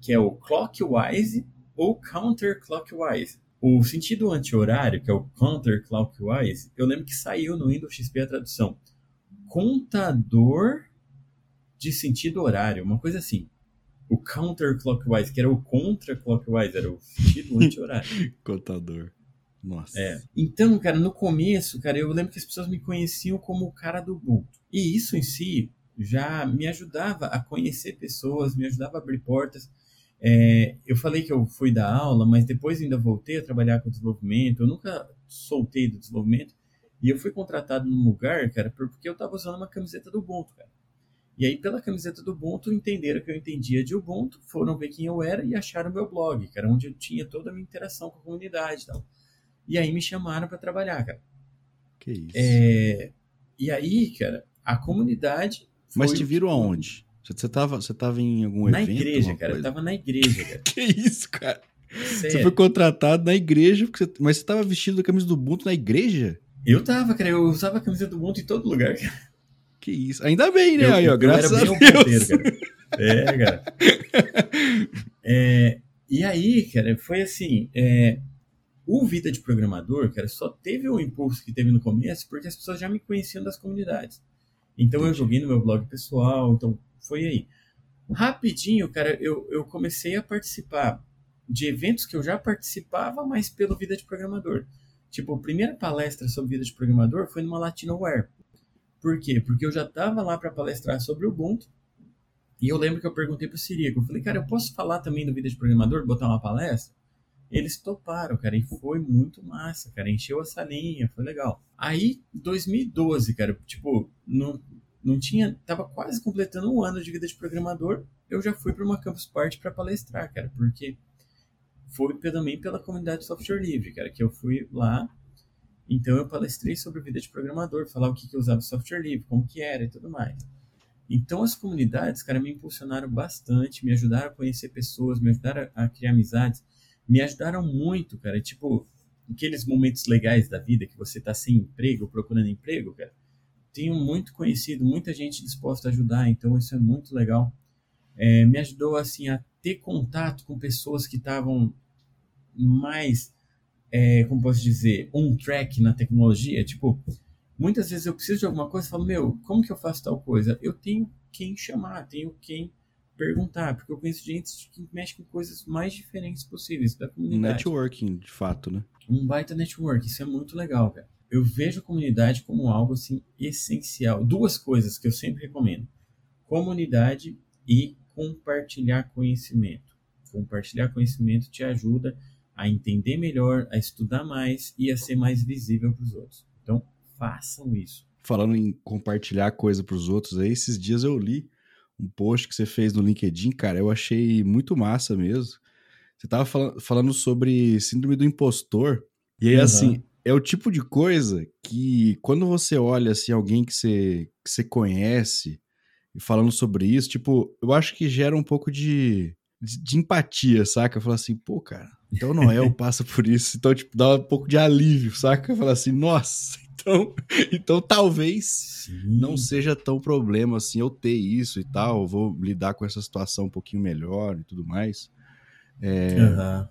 que é o clockwise ou counterclockwise. O sentido anti-horário, que é o counterclockwise, eu lembro que saiu no Windows XP a tradução contador de sentido horário, uma coisa assim o counterclockwise, que era o contra-clockwise, era o sentido (laughs) anti-horário. Contador. Nossa. É. Então, cara, no começo, cara, eu lembro que as pessoas me conheciam como o cara do Ubuntu. E isso em si já me ajudava a conhecer pessoas, me ajudava a abrir portas. É, eu falei que eu fui dar aula, mas depois ainda voltei a trabalhar com desenvolvimento. Eu nunca soltei do desenvolvimento. E eu fui contratado num lugar, cara, porque eu estava usando uma camiseta do Ubuntu, cara. E aí, pela camiseta do Ubuntu, entenderam que eu entendia de Ubuntu, foram ver quem eu era e acharam meu blog, era onde eu tinha toda a minha interação com a comunidade e tal. E aí me chamaram para trabalhar, cara. Que isso. É... E aí, cara, a comunidade. Mas te viram aonde? Você tava, você tava em algum na evento? Na igreja, cara. Coisa? Eu tava na igreja, cara. (laughs) que isso, cara? Sério? Você foi contratado na igreja, você... mas você tava vestido da camisa do Ubuntu na igreja? Eu tava, cara. Eu usava a camisa do Ubuntu em todo lugar, cara. Que isso. Ainda bem, né? Eu, aí, ó, graças a Deus. Ponteiro, cara. É, cara. (laughs) É, e aí, cara, foi assim. É, o Vida de Programador, cara, só teve o impulso que teve no começo porque as pessoas já me conheciam das comunidades. Então Entendi. eu joguei no meu blog pessoal, então foi aí. Rapidinho, cara, eu, eu comecei a participar de eventos que eu já participava, mas pelo Vida de Programador. Tipo, a primeira palestra sobre vida de programador foi numa Latinoware. Por quê? Porque eu já estava lá para palestrar sobre o Ubuntu. E eu lembro que eu perguntei para o Sirico, eu falei, cara, eu posso falar também do Vida de Programador, botar uma palestra? Eles toparam, cara, e foi muito massa, cara, encheu a salinha, foi legal. Aí, 2012, cara, tipo, não, não tinha, tava quase completando um ano de vida de programador, eu já fui para uma campus party para palestrar, cara, porque foi também pela comunidade de software livre, cara, que eu fui lá então eu palestrei sobre vida de programador, falar o que, que eu usava software livre, como que era e tudo mais. Então as comunidades, cara, me impulsionaram bastante, me ajudaram a conhecer pessoas, me ajudaram a, criar amizades, me ajudaram muito, cara. Tipo, aqueles momentos legais da vida que você tá sem emprego, procurando emprego, cara. Tenho muito conhecido, muita gente disposta a ajudar, então isso é muito legal. É, me ajudou, assim, a ter contato com pessoas que estavam mais é, como posso dizer, um track na tecnologia. Tipo, muitas vezes eu preciso de alguma coisa e falo, meu, como que eu faço tal coisa? Eu tenho quem chamar, tenho quem perguntar, porque eu conheço gente que mexe com coisas mais diferentes possíveis da comunidade. Networking, de fato, né? Um baita network, isso é muito legal, cara. Eu vejo a comunidade como algo assim essencial. Duas coisas que eu sempre recomendo: comunidade e compartilhar conhecimento. Compartilhar conhecimento te ajuda a entender melhor, a estudar mais e a ser mais visível para os outros. Então, façam isso. Falando em compartilhar coisa para os outros, aí esses dias eu li um post que você fez no LinkedIn, cara, eu achei muito massa mesmo. Você estava falando sobre síndrome do impostor. E aí, uhum. assim, é o tipo de coisa que quando você olha assim alguém que você, que você conhece e falando sobre isso, tipo, eu acho que gera um pouco de, de, de empatia, saca? Falar assim, pô, cara, então o Noel passa por isso, então tipo, dá um pouco de alívio, saca? Falar assim, nossa, (laughs) então, então talvez Sim. não seja tão problema assim eu ter isso e tal, vou lidar com essa situação um pouquinho melhor e tudo mais. É, uhum.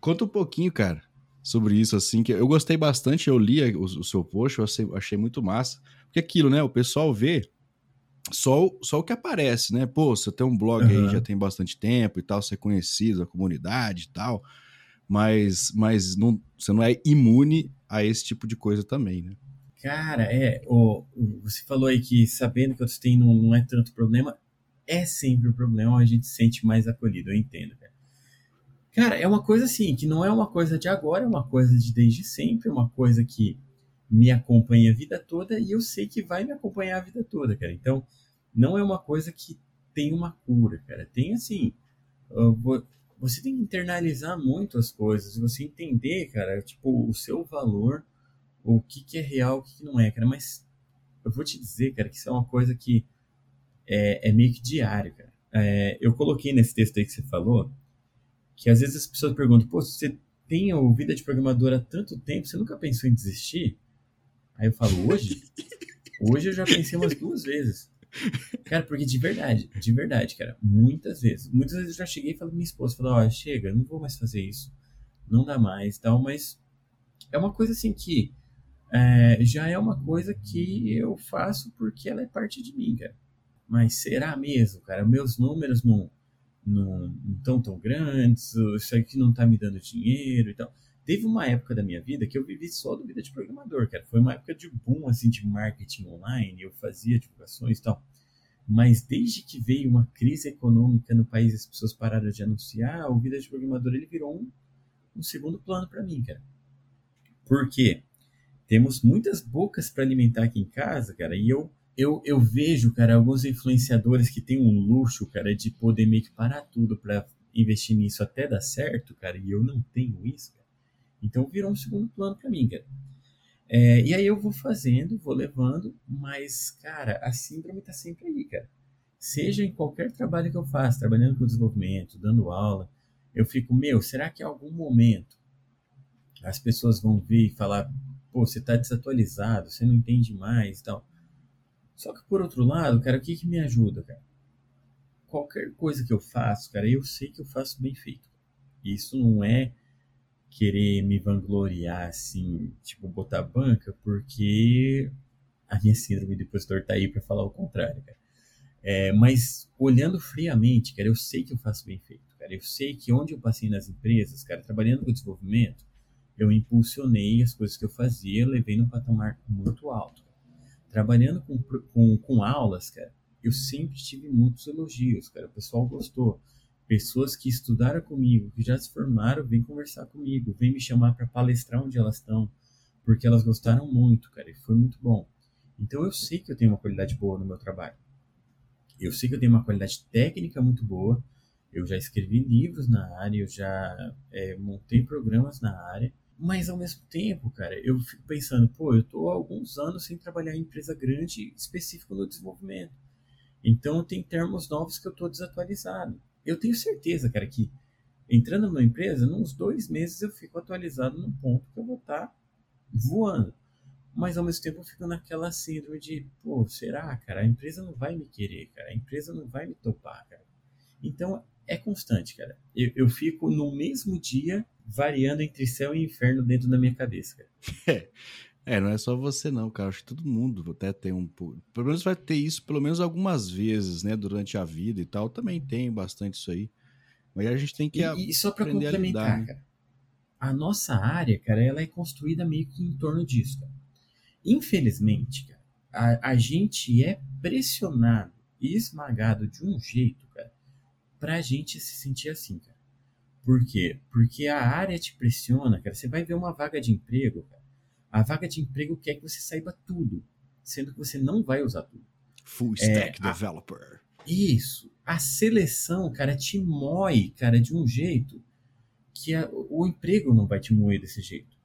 Conta um pouquinho, cara, sobre isso, assim, que eu gostei bastante, eu li o, o seu post, eu achei, achei, muito massa, porque aquilo, né, o pessoal vê só, só o que aparece, né, pô, você tem um blog uhum. aí já tem bastante tempo e tal, você é conhecido, a comunidade e tal, mas, mas não, você não é imune a esse tipo de coisa também, né? Cara, é, o, você falou aí que sabendo que outros têm não, não é tanto problema, é sempre um problema, a gente se sente mais acolhido, eu entendo, cara. Cara, é uma coisa assim, que não é uma coisa de agora, é uma coisa de desde sempre, é uma coisa que me acompanha a vida toda e eu sei que vai me acompanhar a vida toda, cara. Então, não é uma coisa que tem uma cura, cara. Tem assim, você tem que internalizar muito as coisas, você entender, cara, tipo, o seu valor, o que, que é real, o que, que não é, cara. Mas eu vou te dizer, cara, que isso é uma coisa que é, é meio que diário, cara. É, eu coloquei nesse texto aí que você falou, que às vezes as pessoas perguntam, pô, você tem a vida de programador há tanto tempo, você nunca pensou em desistir? Aí eu falo, hoje? Hoje eu já pensei umas duas vezes. Cara, porque de verdade, de verdade, cara, muitas vezes. Muitas vezes eu já cheguei e falei pra minha esposa, falei, ó, oh, chega, não vou mais fazer isso. Não dá mais tal, mas é uma coisa assim que é, já é uma coisa que eu faço porque ela é parte de mim, cara. Mas será mesmo, cara? Meus números não não estão tão grandes, isso aqui não tá me dando dinheiro e tal. Teve uma época da minha vida que eu vivi só do vida de programador, cara. Foi uma época de boom, assim, de marketing online, eu fazia divulgações e tal. Mas desde que veio uma crise econômica no país, as pessoas pararam de anunciar, o vida de programador ele virou um, um segundo plano para mim, cara. Por quê? Temos muitas bocas para alimentar aqui em casa, cara, e eu, eu, eu vejo, cara, alguns influenciadores que têm um luxo, cara, de poder meio que parar tudo para investir nisso até dar certo, cara, e eu não tenho isso, cara. Então virou um segundo plano para mim, cara. É, e aí eu vou fazendo, vou levando, mas, cara, a síndrome tá sempre aí, cara. Seja em qualquer trabalho que eu faça, trabalhando com desenvolvimento, dando aula, eu fico, meu, será que em algum momento as pessoas vão vir e falar, pô, você tá desatualizado, você não entende mais e tal. Só que por outro lado, cara, o que que me ajuda, cara? Qualquer coisa que eu faço, cara, eu sei que eu faço bem feito. Isso não é querer me vangloriar, assim, tipo, botar banca, porque a minha síndrome do impostor tá aí para falar o contrário, cara. É, mas olhando friamente, cara, eu sei que eu faço bem feito, cara. Eu sei que onde eu passei nas empresas, cara, trabalhando com desenvolvimento, eu impulsionei as coisas que eu fazia, levei num patamar muito alto. Trabalhando com, com, com aulas, cara, eu sempre tive muitos elogios, cara. O pessoal gostou. Pessoas que estudaram comigo, que já se formaram, vêm conversar comigo, vêm me chamar para palestrar onde elas estão, porque elas gostaram muito, cara, e foi muito bom. Então eu sei que eu tenho uma qualidade boa no meu trabalho. Eu sei que eu tenho uma qualidade técnica muito boa. Eu já escrevi livros na área, eu já é, montei programas na área. Mas ao mesmo tempo, cara, eu fico pensando, pô, eu tô há alguns anos sem trabalhar em empresa grande específico no desenvolvimento. Então tem termos novos que eu tô desatualizado eu tenho certeza, cara, que entrando numa empresa, nos dois meses eu fico atualizado num ponto que eu vou estar tá voando. Mas ao mesmo tempo eu fico naquela síndrome de, pô, será, cara? A empresa não vai me querer, cara. A empresa não vai me topar, cara. Então é constante, cara. Eu, eu fico no mesmo dia variando entre céu e inferno dentro da minha cabeça, cara. É, (laughs) não é só você não, cara. Acho que todo mundo até tem um. Pelo menos vai ter isso pelo menos algumas vezes, né? Durante a vida e tal. Também tem bastante isso aí. Mas a gente tem que. E, e só para complementar, lidar, né? cara. A nossa área, cara, ela é construída meio que em torno disso, cara. Infelizmente, cara, a, a gente é pressionado e esmagado de um jeito, cara, pra gente se sentir assim, cara. Por quê? Porque a área te pressiona, cara. Você vai ver uma vaga de emprego, cara a vaga de emprego quer que você saiba tudo, sendo que você não vai usar tudo. Full stack é, developer. A, isso. A seleção, cara, te moe, cara, de um jeito que a, o emprego não vai te moer desse jeito.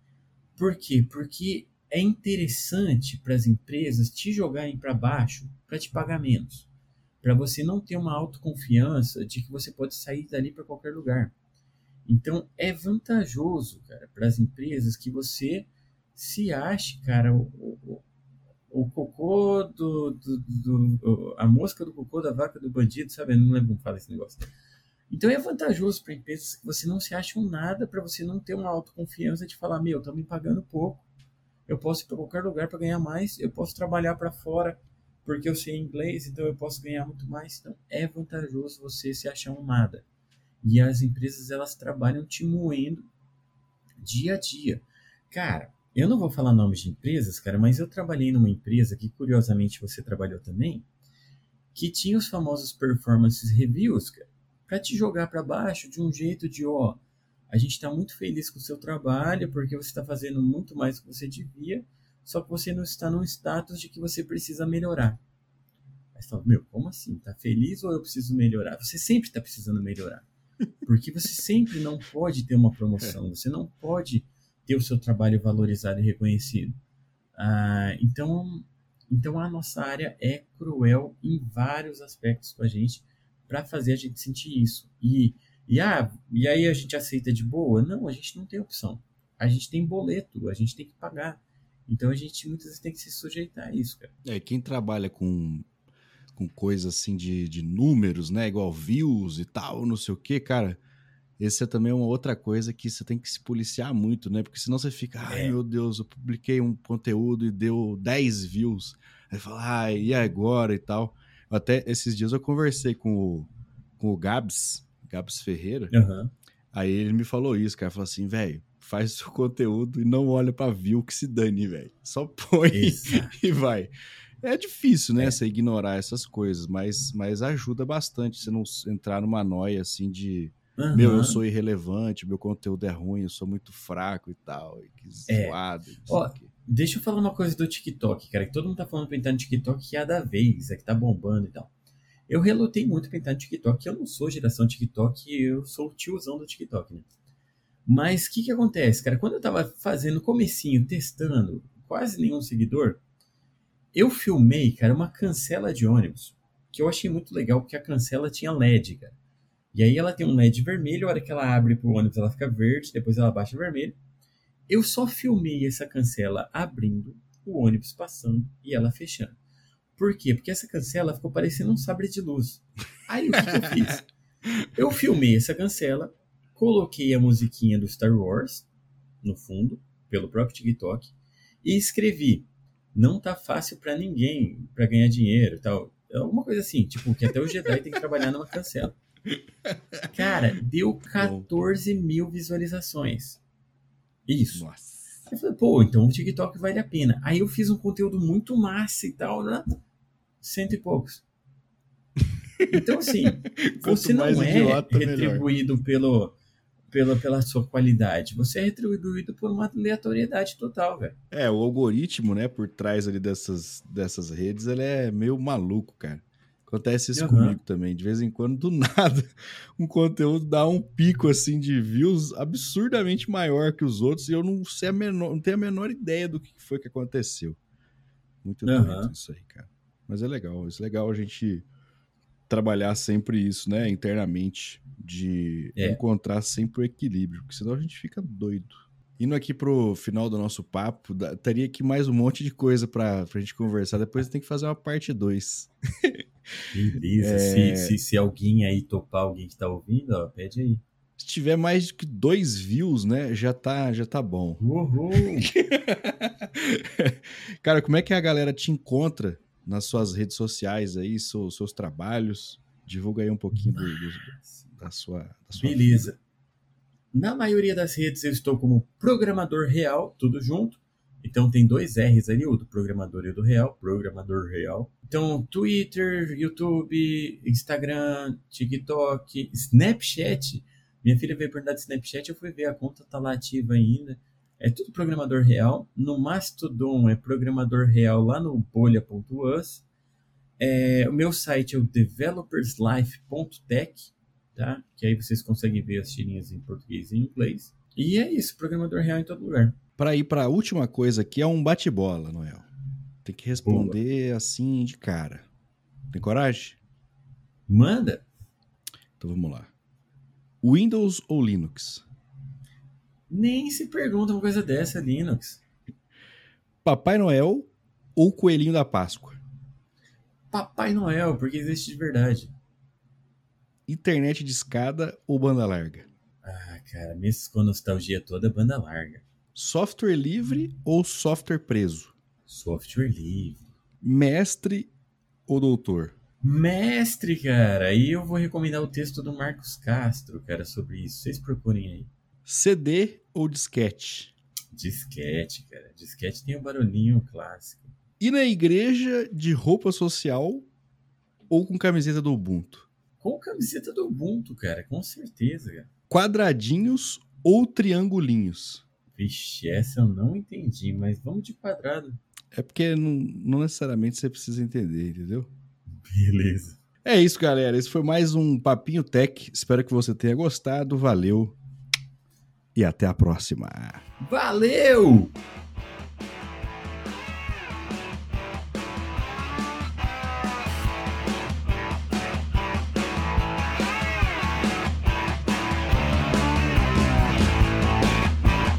Por quê? Porque é interessante para as empresas te jogarem para baixo para te pagar menos. Para você não ter uma autoconfiança de que você pode sair dali para qualquer lugar. Então é vantajoso, cara, para as empresas que você se ache, cara, o, o, o cocô do, do, do, A mosca do cocô da vaca do bandido, sabe? Eu não lembro como fala esse negócio. Então é vantajoso para empresas que você não se acha um nada para você não ter uma autoconfiança de falar: meu, estão me pagando pouco, eu posso ir para qualquer lugar para ganhar mais, eu posso trabalhar para fora porque eu sei inglês, então eu posso ganhar muito mais. Então é vantajoso você se achar um nada. E as empresas elas trabalham te moendo dia a dia. Cara, eu não vou falar nomes de empresas, cara, mas eu trabalhei numa empresa que curiosamente você trabalhou também, que tinha os famosos performance reviews, cara, para te jogar para baixo de um jeito de, ó, a gente está muito feliz com o seu trabalho porque você está fazendo muito mais do que você devia, só que você não está num status de que você precisa melhorar. Aí você fala, meu, como assim? Tá feliz ou eu preciso melhorar? Você sempre está precisando melhorar. Porque você sempre não pode ter uma promoção, (laughs) você não pode ter o seu trabalho valorizado e reconhecido. Ah, então, então a nossa área é cruel em vários aspectos com a gente para fazer a gente sentir isso. E, e, ah, e aí a gente aceita de boa? Não, a gente não tem opção. A gente tem boleto, a gente tem que pagar. Então a gente muitas vezes tem que se sujeitar a isso, cara. É, quem trabalha com, com coisa assim de, de números, né? Igual views e tal, não sei o que, cara esse é também uma outra coisa que você tem que se policiar muito, né? Porque senão você fica, ai é. meu Deus, eu publiquei um conteúdo e deu 10 views. Aí fala, ai, e agora e tal. Até esses dias eu conversei com o, com o Gabs, Gabs Ferreira. Uhum. Aí ele me falou isso, cara. Falou assim, velho, faz o seu conteúdo e não olha pra view que se dane, velho. Só põe (laughs) e vai. É difícil, né, é. você ignorar essas coisas, mas, mas ajuda bastante você não entrar numa noia assim de Uhum. Meu, eu sou irrelevante, meu conteúdo é ruim, eu sou muito fraco e tal. E que é. zoado. Ó, deixa eu falar uma coisa do TikTok, cara, que todo mundo tá falando pra entrar no TikTok que é da vez, é que tá bombando e tal. Eu relutei muito pra entrar no TikTok, eu não sou geração TikTok, eu sou o tiozão do TikTok, né? Mas o que que acontece, cara? Quando eu tava fazendo comecinho, testando, quase nenhum seguidor, eu filmei, cara, uma cancela de ônibus, que eu achei muito legal, porque a cancela tinha LED, cara. E aí ela tem um LED vermelho, a hora que ela abre pro ônibus ela fica verde, depois ela baixa vermelho. Eu só filmei essa cancela abrindo, o ônibus passando e ela fechando. Por quê? Porque essa cancela ficou parecendo um sabre de luz. Aí o que, que eu fiz? Eu filmei essa cancela, coloquei a musiquinha do Star Wars no fundo, pelo próprio TikTok, e escrevi: Não tá fácil para ninguém para ganhar dinheiro tal. Alguma coisa assim, tipo, que até o Jedi tem que trabalhar numa cancela. Cara, deu 14 mil visualizações. Isso. Nossa. Eu falei, pô, então o TikTok vale a pena. Aí eu fiz um conteúdo muito massa e tal, né? Cento e poucos. Então, assim, (laughs) você não é idiota, retribuído pelo, pela, pela sua qualidade. Você é retribuído por uma aleatoriedade total, velho. É, o algoritmo, né, por trás ali dessas, dessas redes, ele é meio maluco, cara. Acontece isso uhum. comigo também. De vez em quando, do (laughs) nada, um conteúdo dá um pico assim de views absurdamente maior que os outros e eu não sei a menor, não tenho a menor ideia do que foi que aconteceu. Muito uhum. doido isso aí, cara. Mas é legal, é legal a gente trabalhar sempre isso, né, internamente, de é. encontrar sempre o equilíbrio, porque senão a gente fica doido. Indo aqui pro final do nosso papo, teria aqui mais um monte de coisa pra, pra gente conversar. Depois tem que fazer uma parte 2. (laughs) Beleza. É... Se, se, se, alguém aí topar, alguém que tá ouvindo, ó, pede aí. Se tiver mais que dois views, né, já tá, já tá bom. Uhul. (laughs) Cara, como é que a galera te encontra nas suas redes sociais aí, seus, seus trabalhos? Divulga aí um pouquinho do, do, da sua, da sua Beleza. Vida. Na maioria das redes eu estou como programador real, tudo junto. Então tem dois R's ali, o do programador e o do real, programador real. Então, Twitter, YouTube, Instagram, TikTok, Snapchat. Minha filha veio perguntar de Snapchat, eu fui ver, a conta tá lá ativa ainda. É tudo programador real. No Mastodon é programador real lá no bolha.us. É, o meu site é o developerslife.tech tá? Que aí vocês conseguem ver as tirinhas em português e em inglês. E é isso, programador real em todo lugar. Para ir para a última coisa aqui, é um bate-bola, Noel. Tem que responder Boa. assim de cara. Tem coragem? Manda. Então vamos lá. Windows ou Linux? Nem se pergunta uma coisa dessa, Linux. Papai Noel ou Coelhinho da Páscoa? Papai Noel, porque existe de verdade. Internet de escada ou banda larga? Ah, cara, mesmo com a nostalgia toda, banda larga. Software livre ou software preso? Software livre. Mestre ou doutor? Mestre, cara. Aí eu vou recomendar o texto do Marcos Castro, cara, sobre isso. Vocês procurem aí. CD ou disquete? Disquete, cara. Disquete tem um barulhinho clássico. E na igreja de roupa social ou com camiseta do Ubuntu? Com camiseta do Ubuntu, cara, com certeza, cara. Quadradinhos ou triangulinhos? Vixe, essa eu não entendi, mas vamos de quadrado. É porque não, não necessariamente você precisa entender, entendeu? Beleza. É isso, galera. Esse foi mais um Papinho Tech. Espero que você tenha gostado. Valeu. E até a próxima. Valeu!